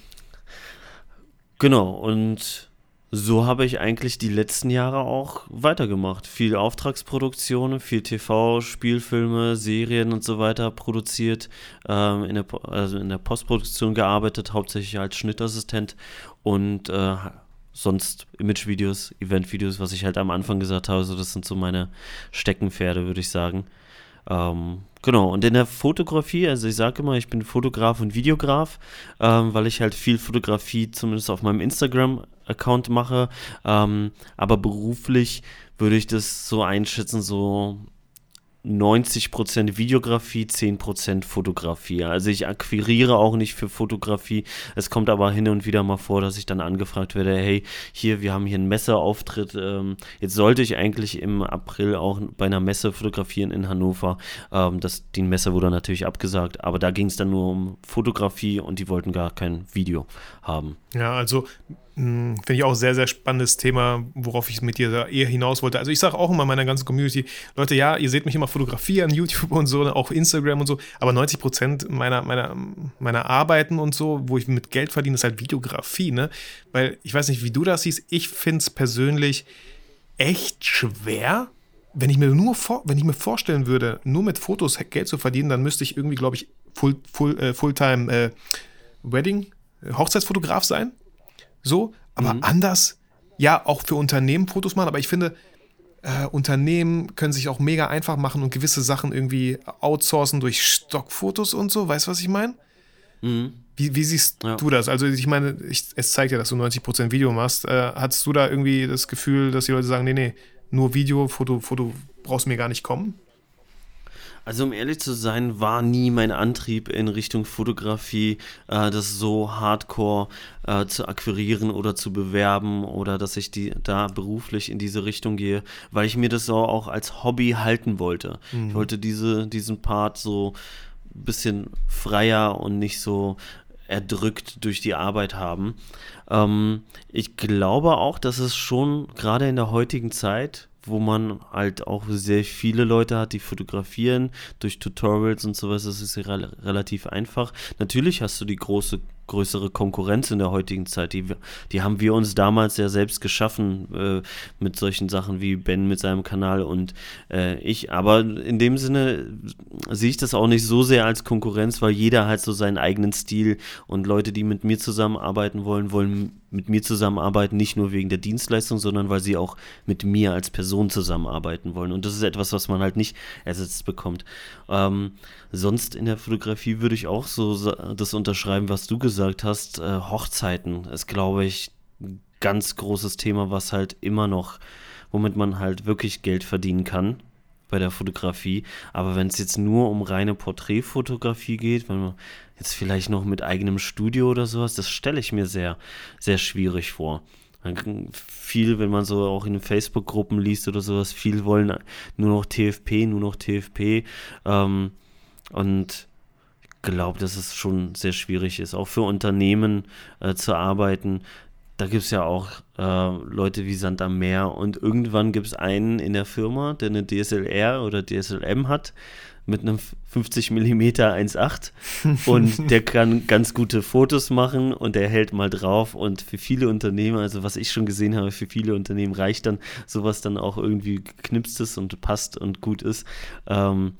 Genau, und so habe ich eigentlich die letzten Jahre auch weitergemacht. Viel Auftragsproduktion, viel TV, Spielfilme, Serien und so weiter produziert, ähm, in, der, also in der Postproduktion gearbeitet, hauptsächlich als Schnittassistent und äh, sonst Imagevideos, Eventvideos, was ich halt am Anfang gesagt habe, so das sind so meine Steckenpferde, würde ich sagen. Ähm, genau, und in der Fotografie, also ich sage immer, ich bin Fotograf und Videograf, ähm, weil ich halt viel Fotografie zumindest auf meinem Instagram-Account mache. Ähm, aber beruflich würde ich das so einschätzen, so 90% Videografie, 10% Fotografie. Also ich akquiriere auch nicht für Fotografie. Es kommt aber hin und wieder mal vor, dass ich dann angefragt werde, hey, hier, wir haben hier einen Messeauftritt. Ähm, jetzt sollte ich eigentlich im April auch bei einer Messe fotografieren in Hannover. Ähm, das, die Messe wurde natürlich abgesagt, aber da ging es dann nur um Fotografie und die wollten gar kein Video haben. Ja, also hm, finde ich auch sehr, sehr spannendes Thema, worauf ich mit dir da eher hinaus wollte. Also ich sage auch immer meiner ganzen Community, Leute, ja, ihr seht mich immer fotografieren, YouTube und so, auch Instagram und so, aber 90 Prozent meiner, meiner, meiner Arbeiten und so, wo ich mit Geld verdiene, ist halt Videografie, ne? Weil ich weiß nicht, wie du das siehst, ich finde es persönlich echt schwer, wenn ich mir nur vor, wenn ich mir vorstellen würde, nur mit Fotos Geld zu verdienen, dann müsste ich irgendwie, glaube ich, Full, Full, äh, Fulltime äh, Wedding, Hochzeitsfotograf sein so, aber mhm. anders, ja, auch für Unternehmen Fotos machen, aber ich finde, äh, Unternehmen können sich auch mega einfach machen und gewisse Sachen irgendwie outsourcen durch Stockfotos und so. Weißt du, was ich meine? Mhm. Wie, wie, siehst ja. du das? Also, ich meine, ich, es zeigt ja, dass du 90% Video machst. Äh, hattest du da irgendwie das Gefühl, dass die Leute sagen, nee, nee, nur Video, Foto, Foto brauchst du mir gar nicht kommen? Also um ehrlich zu sein, war nie mein Antrieb in Richtung Fotografie, äh, das so hardcore äh, zu akquirieren oder zu bewerben oder dass ich die da beruflich in diese Richtung gehe, weil ich mir das so auch als Hobby halten wollte. Mhm. Ich wollte diese, diesen Part so ein bisschen freier und nicht so erdrückt durch die Arbeit haben. Ähm, ich glaube auch, dass es schon gerade in der heutigen Zeit wo man halt auch sehr viele Leute hat, die fotografieren durch Tutorials und sowas. Das ist re relativ einfach. Natürlich hast du die große größere Konkurrenz in der heutigen Zeit. Die, die haben wir uns damals ja selbst geschaffen äh, mit solchen Sachen wie Ben mit seinem Kanal und äh, ich. Aber in dem Sinne sehe ich das auch nicht so sehr als Konkurrenz, weil jeder halt so seinen eigenen Stil und Leute, die mit mir zusammenarbeiten wollen, wollen mit mir zusammenarbeiten, nicht nur wegen der Dienstleistung, sondern weil sie auch mit mir als Person zusammenarbeiten wollen. Und das ist etwas, was man halt nicht ersetzt bekommt. Ähm, sonst in der Fotografie würde ich auch so das unterschreiben, was du gesagt hast. Äh, Hochzeiten ist, glaube ich, ein ganz großes Thema, was halt immer noch, womit man halt wirklich Geld verdienen kann bei der Fotografie. Aber wenn es jetzt nur um reine Porträtfotografie geht, wenn man jetzt vielleicht noch mit eigenem Studio oder sowas, das stelle ich mir sehr, sehr schwierig vor. Viel, wenn man so auch in Facebook-Gruppen liest oder sowas, viel wollen nur noch TFP, nur noch TFP. Ähm, und glaube, dass es schon sehr schwierig ist, auch für Unternehmen äh, zu arbeiten, da gibt es ja auch äh, Leute wie Sand am Meer und irgendwann gibt es einen in der Firma, der eine DSLR oder DSLM hat mit einem 50 mm 1.8 und der kann ganz gute Fotos machen und der hält mal drauf und für viele Unternehmen, also was ich schon gesehen habe, für viele Unternehmen reicht dann sowas dann auch irgendwie geknipst ist und passt und gut ist. Ähm,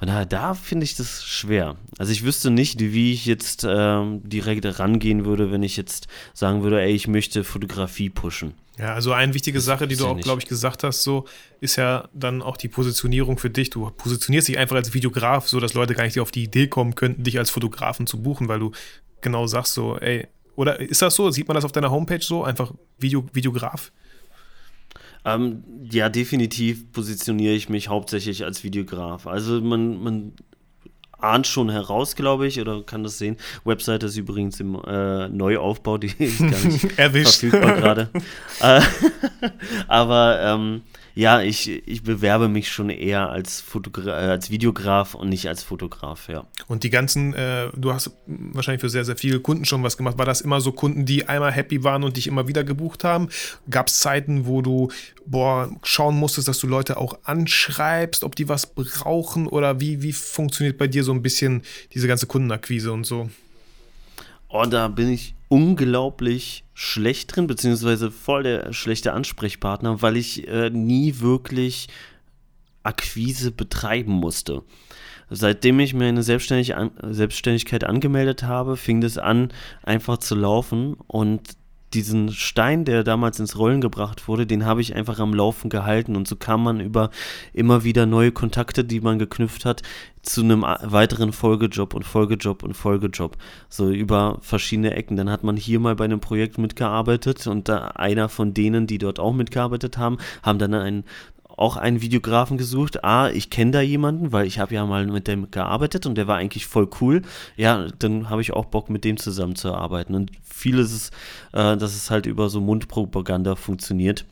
von daher, da finde ich das schwer. Also ich wüsste nicht, wie ich jetzt ähm, direkt rangehen würde, wenn ich jetzt sagen würde, ey, ich möchte Fotografie pushen. Ja, also eine wichtige Sache, die du auch, glaube ich, gesagt hast, so ist ja dann auch die Positionierung für dich. Du positionierst dich einfach als Videograf, so dass Leute gar nicht auf die Idee kommen könnten, dich als Fotografen zu buchen, weil du genau sagst so, ey, oder ist das so? Sieht man das auf deiner Homepage so? Einfach Video, Videograf? Ähm, ja, definitiv positioniere ich mich hauptsächlich als Videograf. Also man, man ahnt schon heraus, glaube ich, oder kann das sehen. Webseite ist übrigens im äh, Neuaufbau, die ist gar nicht verfügbar gerade. Äh, aber ähm, ja, ich, ich bewerbe mich schon eher als, Fotogra äh, als Videograf und nicht als Fotograf, ja. Und die ganzen, äh, du hast wahrscheinlich für sehr, sehr viele Kunden schon was gemacht. War das immer so Kunden, die einmal happy waren und dich immer wieder gebucht haben? Gab es Zeiten, wo du, boah, schauen musstest, dass du Leute auch anschreibst, ob die was brauchen oder wie, wie funktioniert bei dir so ein bisschen diese ganze Kundenakquise und so? Oh, da bin ich unglaublich schlecht drin, beziehungsweise voll der schlechte Ansprechpartner, weil ich äh, nie wirklich Akquise betreiben musste. Seitdem ich mir eine Selbstständig an, Selbstständigkeit angemeldet habe, fing das an, einfach zu laufen und diesen Stein, der damals ins Rollen gebracht wurde, den habe ich einfach am Laufen gehalten und so kam man über immer wieder neue Kontakte, die man geknüpft hat, zu einem weiteren Folgejob und Folgejob und Folgejob, so über verschiedene Ecken. Dann hat man hier mal bei einem Projekt mitgearbeitet und da einer von denen, die dort auch mitgearbeitet haben, haben dann einen auch einen Videografen gesucht. Ah, ich kenne da jemanden, weil ich habe ja mal mit dem gearbeitet und der war eigentlich voll cool. Ja, dann habe ich auch Bock, mit dem zusammenzuarbeiten. Und vieles ist, äh, dass es halt über so Mundpropaganda funktioniert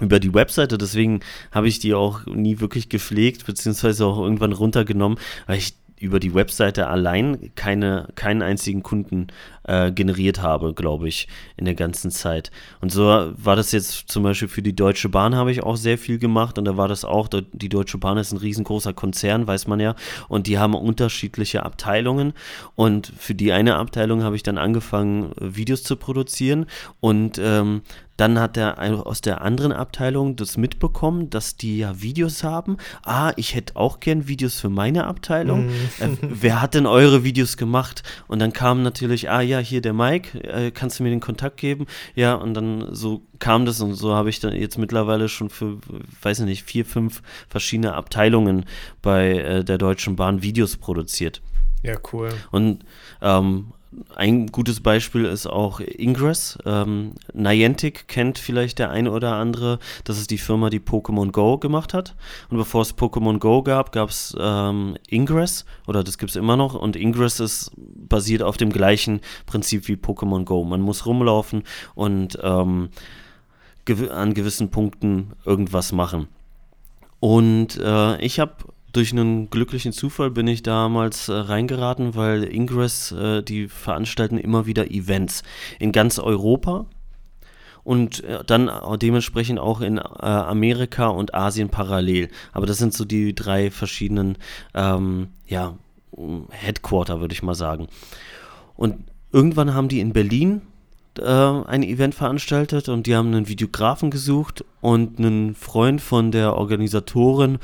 über die Webseite, deswegen habe ich die auch nie wirklich gepflegt, beziehungsweise auch irgendwann runtergenommen, weil ich über die Webseite allein keine, keinen einzigen Kunden äh, generiert habe, glaube ich, in der ganzen Zeit. Und so war das jetzt zum Beispiel für die Deutsche Bahn habe ich auch sehr viel gemacht und da war das auch, die Deutsche Bahn ist ein riesengroßer Konzern, weiß man ja, und die haben unterschiedliche Abteilungen und für die eine Abteilung habe ich dann angefangen, Videos zu produzieren und ähm, dann hat er aus der anderen Abteilung das mitbekommen, dass die ja Videos haben. Ah, ich hätte auch gern Videos für meine Abteilung. Mm. Äh, wer hat denn eure Videos gemacht? Und dann kam natürlich, ah ja, hier der Mike, äh, kannst du mir den Kontakt geben? Ja, und dann so kam das und so habe ich dann jetzt mittlerweile schon für, weiß ich nicht, vier, fünf verschiedene Abteilungen bei äh, der Deutschen Bahn Videos produziert. Ja, cool. Und ähm, ein gutes Beispiel ist auch Ingress. Ähm, Niantic kennt vielleicht der eine oder andere. Das ist die Firma, die Pokémon Go gemacht hat. Und bevor es Pokémon Go gab, gab es ähm, Ingress oder das gibt es immer noch. Und Ingress ist basiert auf dem gleichen Prinzip wie Pokémon Go. Man muss rumlaufen und ähm, gew an gewissen Punkten irgendwas machen. Und äh, ich habe durch einen glücklichen Zufall bin ich damals äh, reingeraten, weil Ingress, äh, die veranstalten immer wieder Events in ganz Europa und äh, dann dementsprechend auch in äh, Amerika und Asien parallel. Aber das sind so die drei verschiedenen, ähm, ja, Headquarter, würde ich mal sagen. Und irgendwann haben die in Berlin äh, ein Event veranstaltet und die haben einen Videografen gesucht und einen Freund von der Organisatorin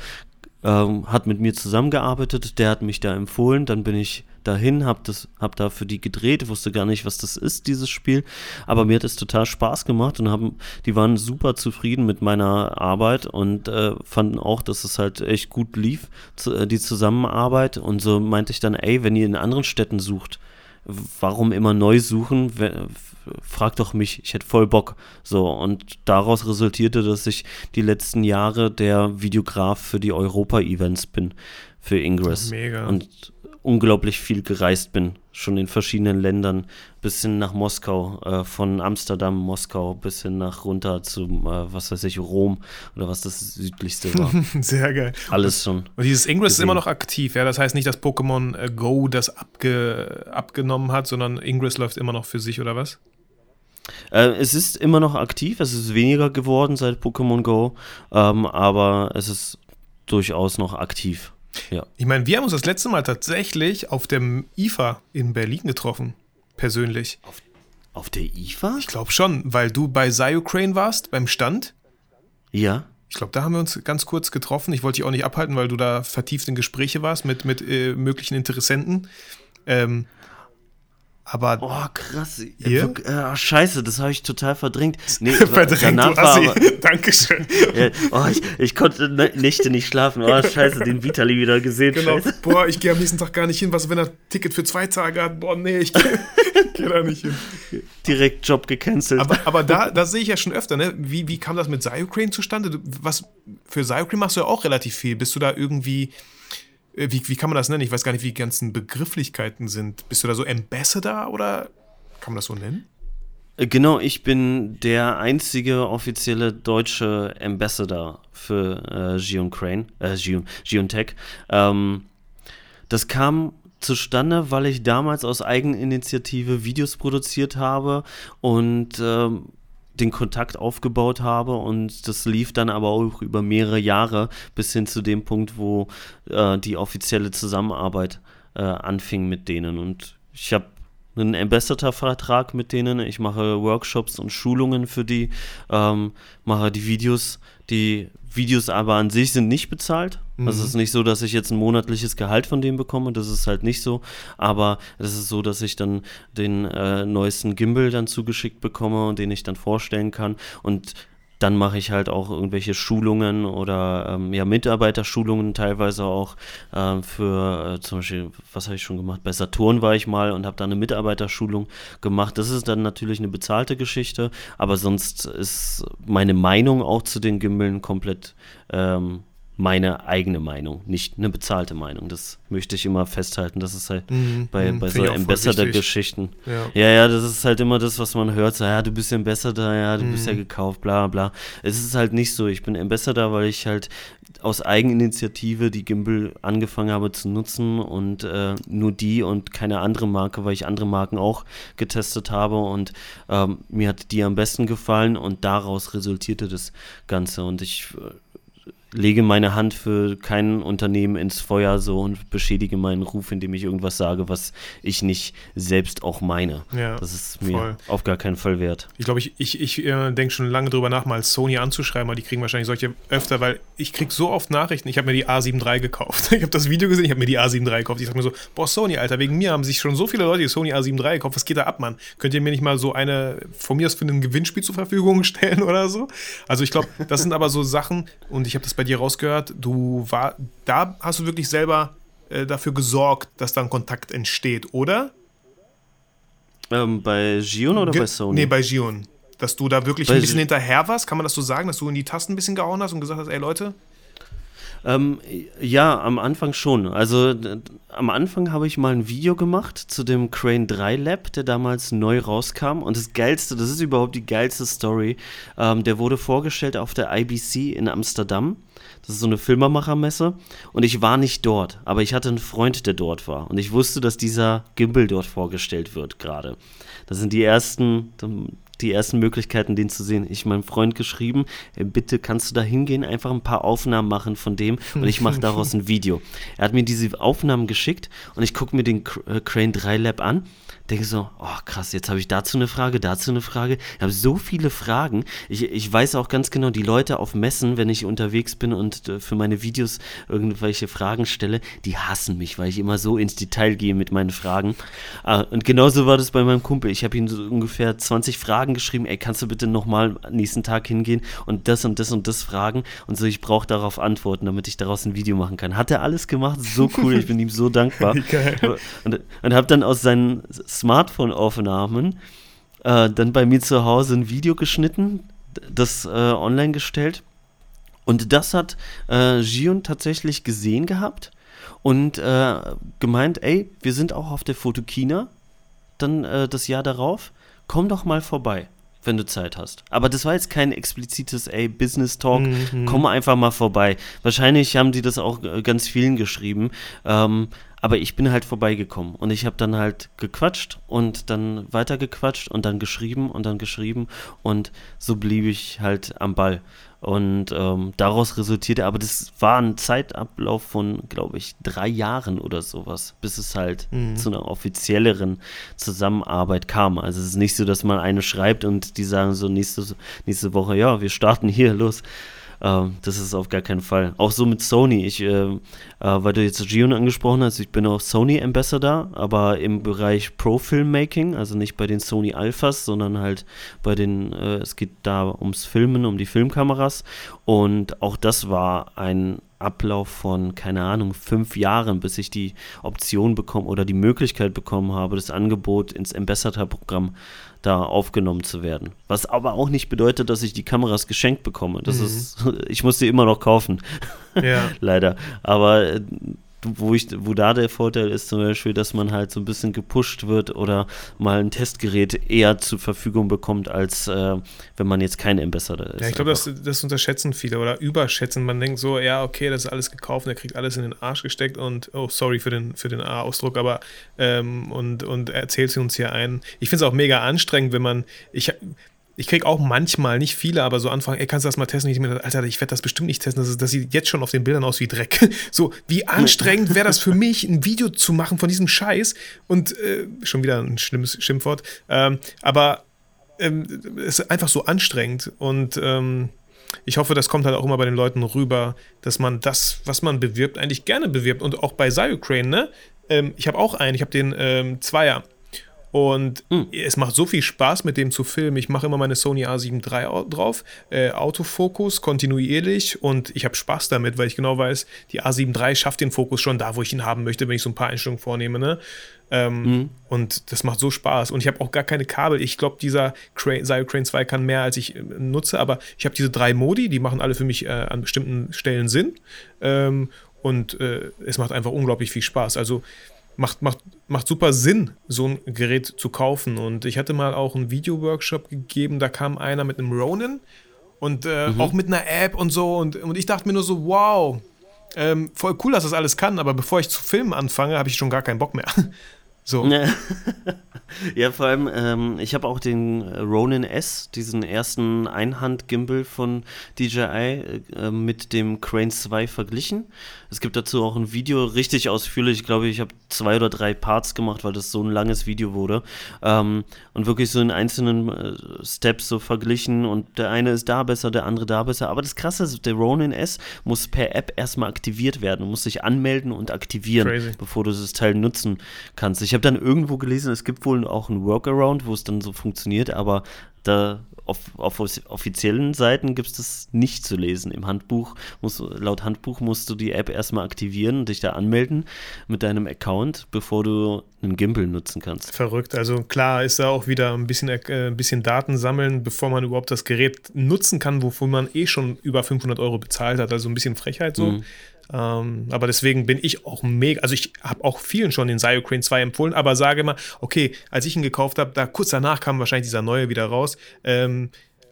ähm, hat mit mir zusammengearbeitet, der hat mich da empfohlen, dann bin ich dahin, hab das, hab da für die gedreht, wusste gar nicht, was das ist, dieses Spiel, aber mir hat es total Spaß gemacht und haben, die waren super zufrieden mit meiner Arbeit und äh, fanden auch, dass es halt echt gut lief, äh, die Zusammenarbeit und so meinte ich dann, ey, wenn ihr in anderen Städten sucht, warum immer neu suchen? Frag doch mich, ich hätte voll Bock. So, und daraus resultierte, dass ich die letzten Jahre der Videograf für die Europa-Events bin, für Ingress. Mega. Und unglaublich viel gereist bin, schon in verschiedenen Ländern, bis hin nach Moskau, äh, von Amsterdam, Moskau, bis hin nach runter zu, äh, was weiß ich, Rom oder was das südlichste war. Sehr geil. Alles schon. Und dieses Ingress gesehen. ist immer noch aktiv, ja. Das heißt nicht, dass Pokémon äh, Go das abge abgenommen hat, sondern Ingress läuft immer noch für sich, oder was? Äh, es ist immer noch aktiv, es ist weniger geworden seit Pokémon Go, ähm, aber es ist durchaus noch aktiv. Ja. Ich meine, wir haben uns das letzte Mal tatsächlich auf dem IFA in Berlin getroffen. Persönlich. Auf, auf der IFA? Ich glaube schon, weil du bei Cyocrane warst, beim Stand. Ja. Ich glaube, da haben wir uns ganz kurz getroffen. Ich wollte dich auch nicht abhalten, weil du da vertieft in Gespräche warst mit, mit äh, möglichen Interessenten. Ähm, aber. Oh, krass. Ihr? Äh, scheiße, das habe ich total verdrängt. Nee, verdrängt, danach war aber, Dankeschön. Ja, oh, ich, ich, konnte Nächte nicht schlafen. Oh, scheiße, den Vitali wieder gesehen. Genau. Scheiße. Boah, ich gehe am nächsten Tag gar nicht hin. Was, wenn er Ticket für zwei Tage hat? Boah, nee, ich gehe geh da nicht hin. Direkt Job gecancelt. Aber, aber da, da sehe ich ja schon öfter, ne? Wie, wie kam das mit Cyocrane zustande? Was, für Cyocrane machst du ja auch relativ viel. Bist du da irgendwie wie, wie kann man das nennen? Ich weiß gar nicht, wie die ganzen Begrifflichkeiten sind. Bist du da so Ambassador oder kann man das so nennen? Äh, genau, ich bin der einzige offizielle deutsche Ambassador für äh, Gion Crane, äh, Gion. Ähm, das kam zustande, weil ich damals aus Eigeninitiative Videos produziert habe und ähm, den Kontakt aufgebaut habe und das lief dann aber auch über mehrere Jahre bis hin zu dem Punkt, wo äh, die offizielle Zusammenarbeit äh, anfing mit denen. Und ich habe einen Ambassador-Vertrag mit denen, ich mache Workshops und Schulungen für die, ähm, mache die Videos, die Videos aber an sich sind nicht bezahlt. Mhm. Also es ist nicht so, dass ich jetzt ein monatliches Gehalt von denen bekomme, das ist halt nicht so. Aber es ist so, dass ich dann den äh, neuesten Gimbal dann zugeschickt bekomme und den ich dann vorstellen kann. Und dann mache ich halt auch irgendwelche Schulungen oder ähm, ja, Mitarbeiterschulungen teilweise auch äh, für äh, zum Beispiel, was habe ich schon gemacht? Bei Saturn war ich mal und habe da eine Mitarbeiterschulung gemacht. Das ist dann natürlich eine bezahlte Geschichte, aber sonst ist meine Meinung auch zu den Gimmeln komplett ähm, meine eigene Meinung, nicht eine bezahlte Meinung. Das möchte ich immer festhalten. Das ist halt mhm, bei, mhm. bei so Ambassador-Geschichten. Ja. ja. ja, das ist halt immer das, was man hört. So, ja, du bist Ambassador, ja, du mhm. bist ja mhm. gekauft, bla bla. Es ist halt nicht so. Ich bin Ambassador, weil ich halt aus Eigeninitiative die Gimbal angefangen habe zu nutzen und äh, nur die und keine andere Marke, weil ich andere Marken auch getestet habe und ähm, mir hat die am besten gefallen und daraus resultierte das Ganze. Und ich äh, lege meine Hand für kein Unternehmen ins Feuer so und beschädige meinen Ruf, indem ich irgendwas sage, was ich nicht selbst auch meine. Ja, das ist mir voll. auf gar keinen Fall wert. Ich glaube, ich, ich, ich äh, denke schon lange drüber nach, mal Sony anzuschreiben, weil die kriegen wahrscheinlich solche öfter, weil ich kriege so oft Nachrichten. Ich habe mir die A7 III gekauft. Ich habe das Video gesehen, ich habe mir die A7 III gekauft. Ich sage mir so, boah, Sony, Alter, wegen mir haben sich schon so viele Leute die Sony A7 III gekauft. Was geht da ab, Mann? Könnt ihr mir nicht mal so eine von mir aus für ein Gewinnspiel zur Verfügung stellen oder so? Also ich glaube, das sind aber so Sachen und ich habe das bei dir rausgehört, du war, da hast du wirklich selber äh, dafür gesorgt, dass da ein Kontakt entsteht, oder? Ähm, bei Gion oder Ge bei Sony? Nee, bei Gion. Dass du da wirklich bei ein bisschen hinterher warst, kann man das so sagen, dass du in die Tasten ein bisschen gehauen hast und gesagt hast, ey Leute, ähm, ja, am Anfang schon. Also am Anfang habe ich mal ein Video gemacht zu dem Crane 3 Lab, der damals neu rauskam. Und das Geilste, das ist überhaupt die geilste Story, ähm, der wurde vorgestellt auf der IBC in Amsterdam. Das ist so eine Filmermachermesse. Und ich war nicht dort, aber ich hatte einen Freund, der dort war. Und ich wusste, dass dieser Gimbal dort vorgestellt wird gerade. Das sind die ersten, die ersten Möglichkeiten, den zu sehen. Ich meinem Freund geschrieben, ey, bitte kannst du da hingehen, einfach ein paar Aufnahmen machen von dem und ich mache daraus ein Video. Er hat mir diese Aufnahmen geschickt und ich gucke mir den äh, Crane 3 Lab an denke so, oh krass, jetzt habe ich dazu eine Frage, dazu eine Frage. Ich habe so viele Fragen. Ich, ich weiß auch ganz genau, die Leute auf Messen, wenn ich unterwegs bin und äh, für meine Videos irgendwelche Fragen stelle, die hassen mich, weil ich immer so ins Detail gehe mit meinen Fragen. Ah, und genauso war das bei meinem Kumpel. Ich habe ihm so ungefähr 20 Fragen geschrieben, ey, kannst du bitte nochmal nächsten Tag hingehen und das und das und das fragen? Und so, ich brauche darauf Antworten, damit ich daraus ein Video machen kann. Hat er alles gemacht? So cool, ich bin ihm so dankbar. Und, und habe dann aus seinen Smartphone-Aufnahmen äh, dann bei mir zu Hause ein Video geschnitten, das äh, online gestellt. Und das hat äh, Gion tatsächlich gesehen gehabt und äh, gemeint, ey, wir sind auch auf der Fotokina, dann äh, das Jahr darauf, komm doch mal vorbei. wenn du Zeit hast. Aber das war jetzt kein explizites, ey, Business Talk, Mhm. komm einfach mal vorbei. Wahrscheinlich haben die das auch äh, ganz vielen geschrieben. Ähm, aber ich bin halt vorbeigekommen und ich habe dann halt gequatscht und dann weitergequatscht und dann geschrieben und dann geschrieben und so blieb ich halt am Ball. Und ähm, daraus resultierte, aber das war ein Zeitablauf von, glaube ich, drei Jahren oder sowas, bis es halt Mhm. zu einer offizielleren Zusammenarbeit kam. Also es ist nicht so, dass man eine schreibt und die sagen so nächste, nächste Woche, ja, wir starten hier, los. Ähm, das ist auf gar keinen Fall. Auch so mit Sony. Ich, äh, äh, weil du jetzt Gion angesprochen hast, ich bin auch Sony Ambassador, aber im Bereich Pro-Filmmaking, also nicht bei den Sony Alphas, sondern halt bei den, äh, es geht da ums Filmen, um die Filmkameras. Und auch das war ein Ablauf von, keine Ahnung, fünf Jahren, bis ich die Option bekommen oder die Möglichkeit bekommen habe, das Angebot ins Ambassador-Programm da aufgenommen zu werden. Was aber auch nicht bedeutet, dass ich die Kameras geschenkt bekomme. Das Mhm. ist, ich muss die immer noch kaufen, Ja. leider. Aber äh, wo, ich, wo da der Vorteil ist zum Beispiel, dass man halt so ein bisschen gepusht wird oder mal ein Testgerät eher zur Verfügung bekommt, als äh, wenn man jetzt kein Ambassador ist. Ja, ich glaube, das, das unterschätzen viele oder überschätzen. Man denkt so, ja, okay, das ist alles gekauft, der kriegt alles in den Arsch gesteckt und, oh, sorry für den, für den A-Ausdruck, aber ähm, und, und erzählt sie uns hier ein. Ich finde es auch mega anstrengend, wenn man, ich, ich kriege auch manchmal, nicht viele, aber so anfangen, ey, kannst du das mal testen? Ich mir, Alter, ich werde das bestimmt nicht testen. Das, ist, das sieht jetzt schon auf den Bildern aus wie Dreck. So, wie anstrengend wäre das für mich, ein Video zu machen von diesem Scheiß und äh, schon wieder ein schlimmes Schimpfwort. Ähm, aber ähm, es ist einfach so anstrengend und ähm, ich hoffe, das kommt halt auch immer bei den Leuten rüber, dass man das, was man bewirbt, eigentlich gerne bewirbt. Und auch bei Cyocrane, ne? Ähm, ich habe auch einen, ich habe den ähm, Zweier. Und es macht so viel Spaß, mit dem zu filmen. Ich mache immer meine Sony A7 III au- drauf, äh, Autofokus kontinuierlich und ich habe Spaß damit, weil ich genau weiß, die A7 III schafft den Fokus schon da, wo ich ihn haben möchte, wenn ich so ein paar Einstellungen vornehme. Ne? Ähm, Und das macht so Spaß. Und ich habe auch gar keine Kabel. Ich glaube, dieser Crane, Cyocrane 2 kann mehr, als ich äh, nutze, aber ich habe diese drei Modi, die machen alle für mich äh, an bestimmten Stellen Sinn. Ähm, und äh, es macht einfach unglaublich viel Spaß. Also macht, macht, macht super Sinn, so ein Gerät zu kaufen. Und ich hatte mal auch einen Video-Workshop gegeben, da kam einer mit einem Ronin und äh, auch mit einer App und so. Und, und ich dachte mir nur so, wow, ähm, voll cool, dass das alles kann, aber bevor ich zu filmen anfange, habe ich schon gar keinen Bock mehr. So. Ja. vor allem, ähm, ich habe auch den äh, Ronin S, diesen ersten Einhand-Gimbal von DJI, äh, äh, mit dem Crane 2 verglichen. Es gibt dazu auch ein Video, richtig ausführlich. Ich glaube, ich habe zwei oder drei Parts gemacht, weil das so ein langes Video wurde. Ähm, und wirklich so in einzelnen äh, Steps so verglichen. Und der eine ist da besser, der andere da besser. Aber das Krasse ist, der Ronin S muss per App erstmal aktiviert werden. Du musst dich anmelden und aktivieren, Crazy. bevor du das Teil nutzen kannst. Ich habe dann irgendwo gelesen, es gibt wohl auch einen Workaround, wo es dann so funktioniert, aber da auf, auf offiziellen Seiten gibt es das nicht zu lesen. Im Handbuch, musst, laut Handbuch musst du die App erstmal aktivieren und dich da anmelden mit deinem Account, bevor du einen Gimbal nutzen kannst. Verrückt. Also klar ist da auch wieder ein bisschen, äh, ein bisschen Daten sammeln, bevor man überhaupt das Gerät nutzen kann, wofür man eh schon über 500 Euro bezahlt hat. Also ein bisschen Frechheit so. Ähm, aber deswegen bin ich auch mega, also ich habe auch vielen schon den Cyocrane 2 empfohlen, aber sage immer, okay, als ich ihn gekauft habe, da kurz danach kam wahrscheinlich dieser neue wieder raus. Ähm,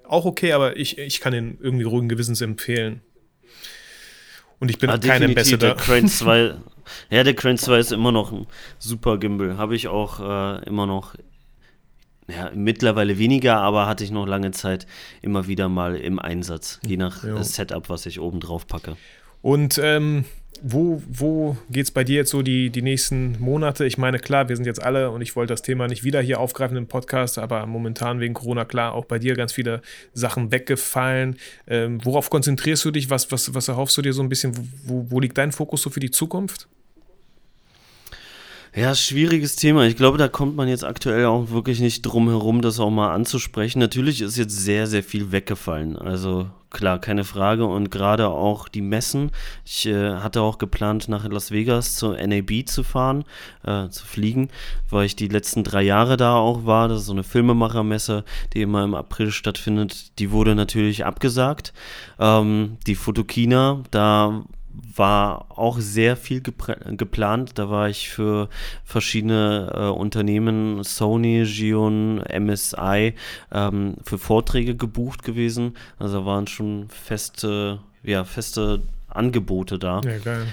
auch okay, aber ich, ich kann ihn irgendwie ruhigen Gewissens empfehlen. Und ich bin Ah, kein definitiv, der Ambassador. Crane 2, ja, der Crane 2 ist immer noch ein super Gimbal. Habe ich auch äh, immer noch, ja, mittlerweile weniger, aber hatte ich noch lange Zeit immer wieder mal im Einsatz, je nach Jo. Setup, was ich oben drauf packe. Und ähm, wo, wo geht es bei dir jetzt so die, die nächsten Monate? Ich meine, klar, wir sind jetzt alle und ich wollte das Thema nicht wieder hier aufgreifen im Podcast, aber momentan wegen Corona, klar, auch bei dir ganz viele Sachen weggefallen. Ähm, worauf konzentrierst du dich? Was, was, was erhoffst du dir so ein bisschen? Wo, wo liegt dein Fokus so für die Zukunft? Ja, schwieriges Thema. Ich glaube, da kommt man jetzt aktuell auch wirklich nicht drum herum, das auch mal anzusprechen. Natürlich ist jetzt sehr, sehr viel weggefallen. Also klar, keine Frage. Und gerade auch die Messen. Ich äh, hatte auch geplant, nach Las Vegas zur NAB zu fahren, äh, zu fliegen, weil ich die letzten drei Jahre da auch war. Das ist so eine Filmemachermesse, die immer im April stattfindet. Die wurde natürlich abgesagt. Ähm, die Fotokina, da war auch sehr viel geplant. Da war ich für verschiedene äh, Unternehmen, Sony, Gion, MSI, ähm, für Vorträge gebucht gewesen. Also waren schon feste, ja, feste Angebote da. Ja, geil.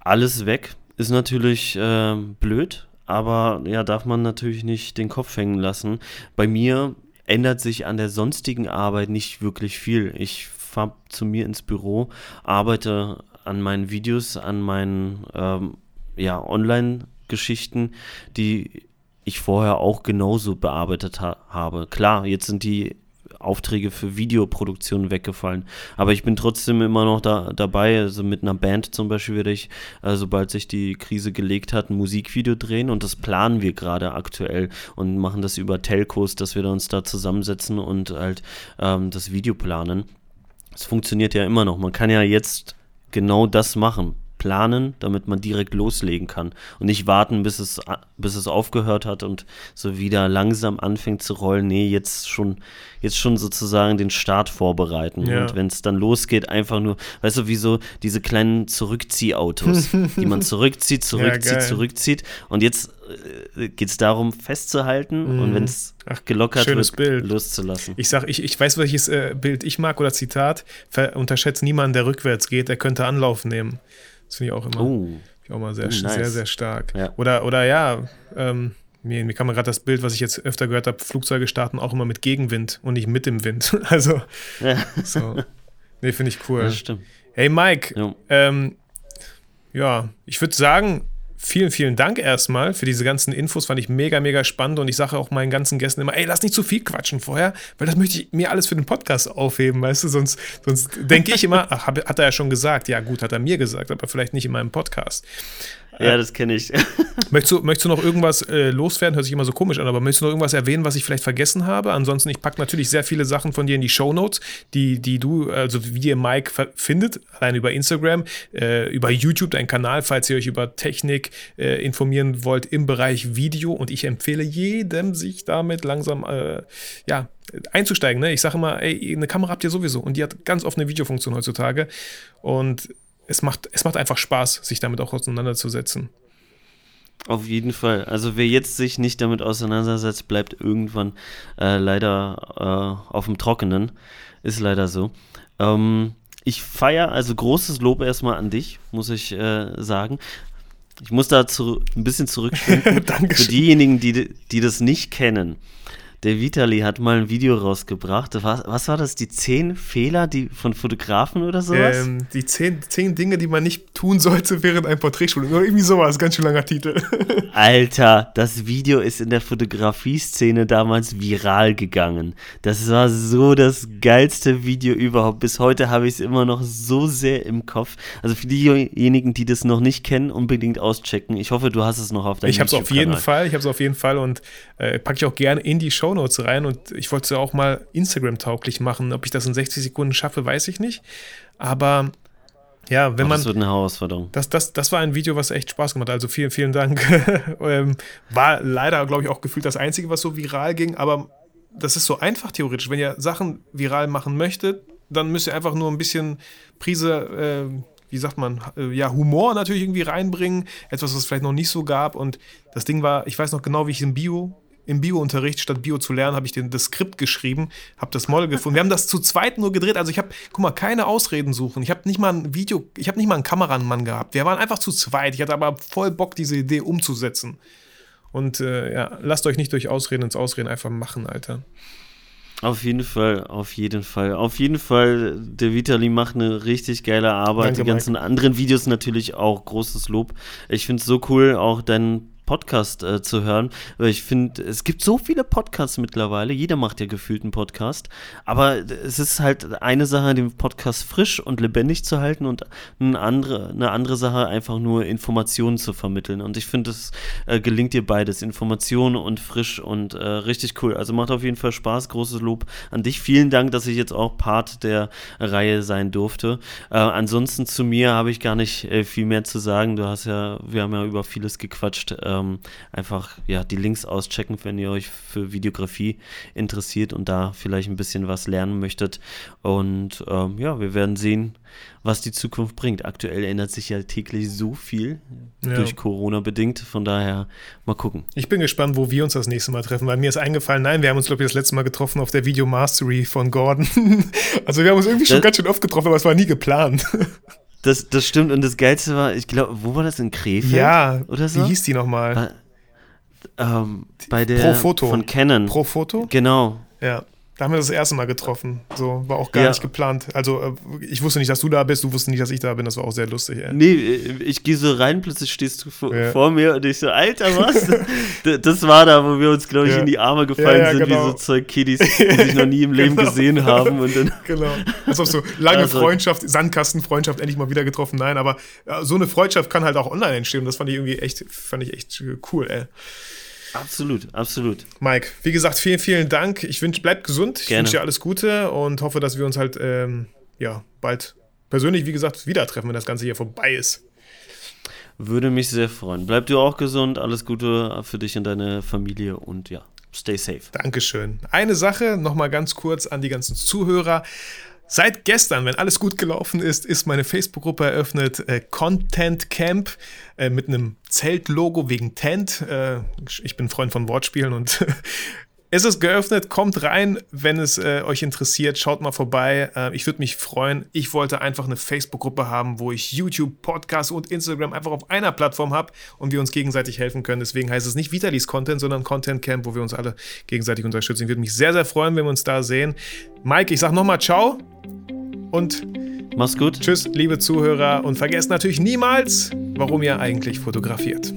Alles weg. Ist natürlich äh, blöd, aber ja, darf man natürlich nicht den Kopf hängen lassen. Bei mir ändert sich an der sonstigen Arbeit nicht wirklich viel. Ich fahre zu mir ins Büro, arbeite an meinen Videos, an meinen ähm, ja, Online-Geschichten, die ich vorher auch genauso bearbeitet ha habe. Klar, jetzt sind die Aufträge für Videoproduktion weggefallen. Aber ich bin trotzdem immer noch da, dabei. Also mit einer Band zum Beispiel werde ich, äh, sobald sich die Krise gelegt hat, ein Musikvideo drehen und das planen wir gerade aktuell und machen das über Telcos, dass wir uns da zusammensetzen und halt ähm, das Video planen. Es funktioniert ja immer noch. Man kann ja jetzt genau das machen planen, damit man direkt loslegen kann und nicht warten, bis es, bis es aufgehört hat und so wieder langsam anfängt zu rollen. Nee, jetzt schon, jetzt schon sozusagen den Start vorbereiten. Ja. Und wenn es dann losgeht, einfach nur, weißt du, wie so diese kleinen Zurückziehautos, die man zurückzieht, zurückzieht, ja, zurückzieht. Und jetzt äh, geht es darum, festzuhalten mhm. und wenn es gelockert wird, Bild. loszulassen. Ich sag, ich, ich weiß, welches äh, Bild ich mag oder Zitat. Unterschätzt niemanden, der rückwärts geht, der könnte Anlauf nehmen. Das finde ich auch immer, oh. ich auch immer sehr, oh, nice. sehr, sehr stark. Ja. Oder, oder ja, ähm, mir, mir kam gerade das Bild, was ich jetzt öfter gehört habe, Flugzeuge starten auch immer mit Gegenwind und nicht mit dem Wind. Also, ja. so. Nee, finde ich cool. Das stimmt. Hey Mike, ja, ähm, ja ich würde sagen, vielen, vielen Dank erstmal für diese ganzen Infos. Fand ich mega, mega spannend. Und ich sage auch meinen ganzen Gästen immer, ey, lass nicht zu viel quatschen vorher, weil das möchte ich mir alles für den Podcast aufheben, weißt du? Sonst, sonst denke ich immer, ach, hat er ja schon gesagt. Ja, gut, hat er mir gesagt, aber vielleicht nicht in meinem Podcast. Ja, das kenne ich. möchtest, du, möchtest du noch irgendwas äh, loswerden? Hört sich immer so komisch an, aber möchtest du noch irgendwas erwähnen, was ich vielleicht vergessen habe? Ansonsten, ich packe natürlich sehr viele Sachen von dir in die Show Notes, die, die du, also wie ihr Mike findet, allein über Instagram, äh, über YouTube, dein Kanal, falls ihr euch über Technik äh, informieren wollt im Bereich Video. Und ich empfehle jedem, sich damit langsam, äh, ja, einzusteigen. Ne? Ich sage immer, ey, eine Kamera habt ihr sowieso und die hat ganz oft eine Videofunktion heutzutage. Und es macht, es macht einfach Spaß, sich damit auch auseinanderzusetzen. Auf jeden Fall. Also wer jetzt sich nicht damit auseinandersetzt, bleibt irgendwann äh, leider äh, auf dem Trockenen. Ist leider so. Ähm, ich feiere, also großes Lob erstmal an dich, muss ich äh, sagen. Ich muss dazu ein bisschen zurückspringen. Für diejenigen, die, die das nicht kennen der Vitali hat mal ein Video rausgebracht. Was, was war das? Die zehn Fehler die von Fotografen oder sowas? Ähm, die zehn, zehn Dinge, die man nicht tun sollte während einem Porträtshooting. Oder irgendwie sowas. Ganz schön langer Titel. Alter, das Video ist in der Fotografie-Szene damals viral gegangen. Das war so das geilste Video überhaupt. Bis heute habe ich es immer noch so sehr im Kopf. Also für diejenigen, die das noch nicht kennen, unbedingt auschecken. Ich hoffe, du hast es noch auf deinem Ich habe es auf jeden Fall. Ich habe es auf jeden Fall und äh, packe ich auch gerne in die Show Shownotes rein und ich wollte es ja auch mal Instagram-tauglich machen. Ob ich das in 60 Sekunden schaffe, weiß ich nicht. Aber ja, wenn man. Das wird eine Herausforderung. Das, das, das war ein Video, was echt Spaß gemacht hat. Also vielen, vielen Dank. Ähm, war leider, glaube ich, auch gefühlt das Einzige, was so viral ging. Aber das ist so einfach theoretisch. Wenn ihr Sachen viral machen möchtet, dann müsst ihr einfach nur ein bisschen Prise. Äh, wie sagt man, äh, ja, Humor natürlich irgendwie reinbringen, etwas, was es vielleicht noch nicht so gab. Und das Ding war, ich weiß noch genau, wie ich im Bio im Bio-Unterricht, statt Bio zu lernen, habe ich den, das Skript geschrieben, habe das Model gefunden. Wir haben das zu zweit nur gedreht. Also ich habe, guck mal, keine Ausreden suchen. Ich habe nicht mal ein Video, ich habe nicht mal einen Kameramann gehabt. Wir waren einfach zu zweit. Ich hatte aber voll Bock, diese Idee umzusetzen. Und äh, ja, lasst euch nicht durch Ausreden ins Ausreden einfach machen, Alter. Auf jeden Fall, auf jeden Fall. Auf jeden Fall, der Vitali macht eine richtig geile Arbeit. Danke, Die ganzen Mike. anderen Videos natürlich auch großes Lob. Ich finde es so cool, auch dein Podcast äh, zu hören. Weil ich finde, es gibt so viele Podcasts mittlerweile. Jeder macht ja gefühlt einen Podcast. Aber es ist halt eine Sache, den Podcast frisch und lebendig zu halten und eine andere, eine andere Sache, einfach nur Informationen zu vermitteln. Und ich finde, es äh, gelingt dir beides. Informationen und frisch und äh, richtig cool. Also macht auf jeden Fall Spaß. Großes Lob an dich. Vielen Dank, dass ich jetzt auch Part der Reihe sein durfte. Äh, ansonsten zu mir habe ich gar nicht äh, viel mehr zu sagen. Du hast ja, wir haben ja über vieles gequatscht. Äh, ähm, einfach ja die Links auschecken, wenn ihr euch für Videografie interessiert und da vielleicht ein bisschen was lernen möchtet. Und ähm, ja, wir werden sehen, was die Zukunft bringt. Aktuell ändert sich ja täglich so viel ja. durch Corona bedingt. Von daher mal gucken. Ich bin gespannt, wo wir uns das nächste Mal treffen, weil mir ist eingefallen, nein, wir haben uns, glaube ich, das letzte Mal getroffen auf der Video Mastery von Gordon. also wir haben uns irgendwie schon das, ganz schön oft getroffen, aber es war nie geplant. Das, das stimmt. Und das Geilste war, ich glaube, wo war das in Krefeld? Ja, oder so? Wie hieß die nochmal? Ähm, bei der Pro Foto. von Canon. Pro Foto? Genau. Ja. Da haben wir das erste Mal getroffen. So, war auch gar ja. nicht geplant. Also, äh, ich wusste nicht, dass du da bist, du wusstest nicht, dass ich da bin. Das war auch sehr lustig, ey. Nee, ich gehe so rein, plötzlich stehst du vor, ja. vor mir und ich so, Alter, was? das war da, wo wir uns, glaube ich, ja. in die Arme gefallen sind, genau. wie so zwei Kiddies, die sich noch nie im Leben genau. gesehen haben. Und dann genau. Also so lange also. Freundschaft, Sandkastenfreundschaft endlich mal wieder getroffen. Nein, aber so eine Freundschaft kann halt auch online entstehen. Und das fand ich irgendwie echt, fand ich echt cool, ey. Absolut, absolut. Mike, wie gesagt, vielen, vielen Dank. Ich wünsche, bleib gesund. Ich wünsche dir alles Gute und hoffe, dass wir uns halt ähm, ja, bald persönlich, wie gesagt, wieder treffen, wenn das Ganze hier vorbei ist. Würde mich sehr freuen. Bleib du auch gesund. Alles Gute für dich und deine Familie und ja, stay safe. Dankeschön. Eine Sache nochmal ganz kurz an die ganzen Zuhörer. Seit gestern, wenn alles gut gelaufen ist, ist meine Facebook-Gruppe eröffnet, äh, Content Camp, äh, mit einem Zeltlogo wegen Tent. Äh, ich bin Freund von Wortspielen und es ist geöffnet. Kommt rein, wenn es äh, euch interessiert. Schaut mal vorbei. Äh, ich würde mich freuen. Ich wollte einfach eine Facebook-Gruppe haben, wo ich YouTube, Podcast und Instagram einfach auf einer Plattform habe und wir uns gegenseitig helfen können. Deswegen heißt es nicht Vitalis Content, sondern Content Camp, wo wir uns alle gegenseitig unterstützen. Ich würde mich sehr, sehr freuen, wenn wir uns da sehen. Mike, ich sag nochmal Ciao und mach's gut. Tschüss, liebe Zuhörer und vergesst natürlich niemals, warum ihr eigentlich fotografiert.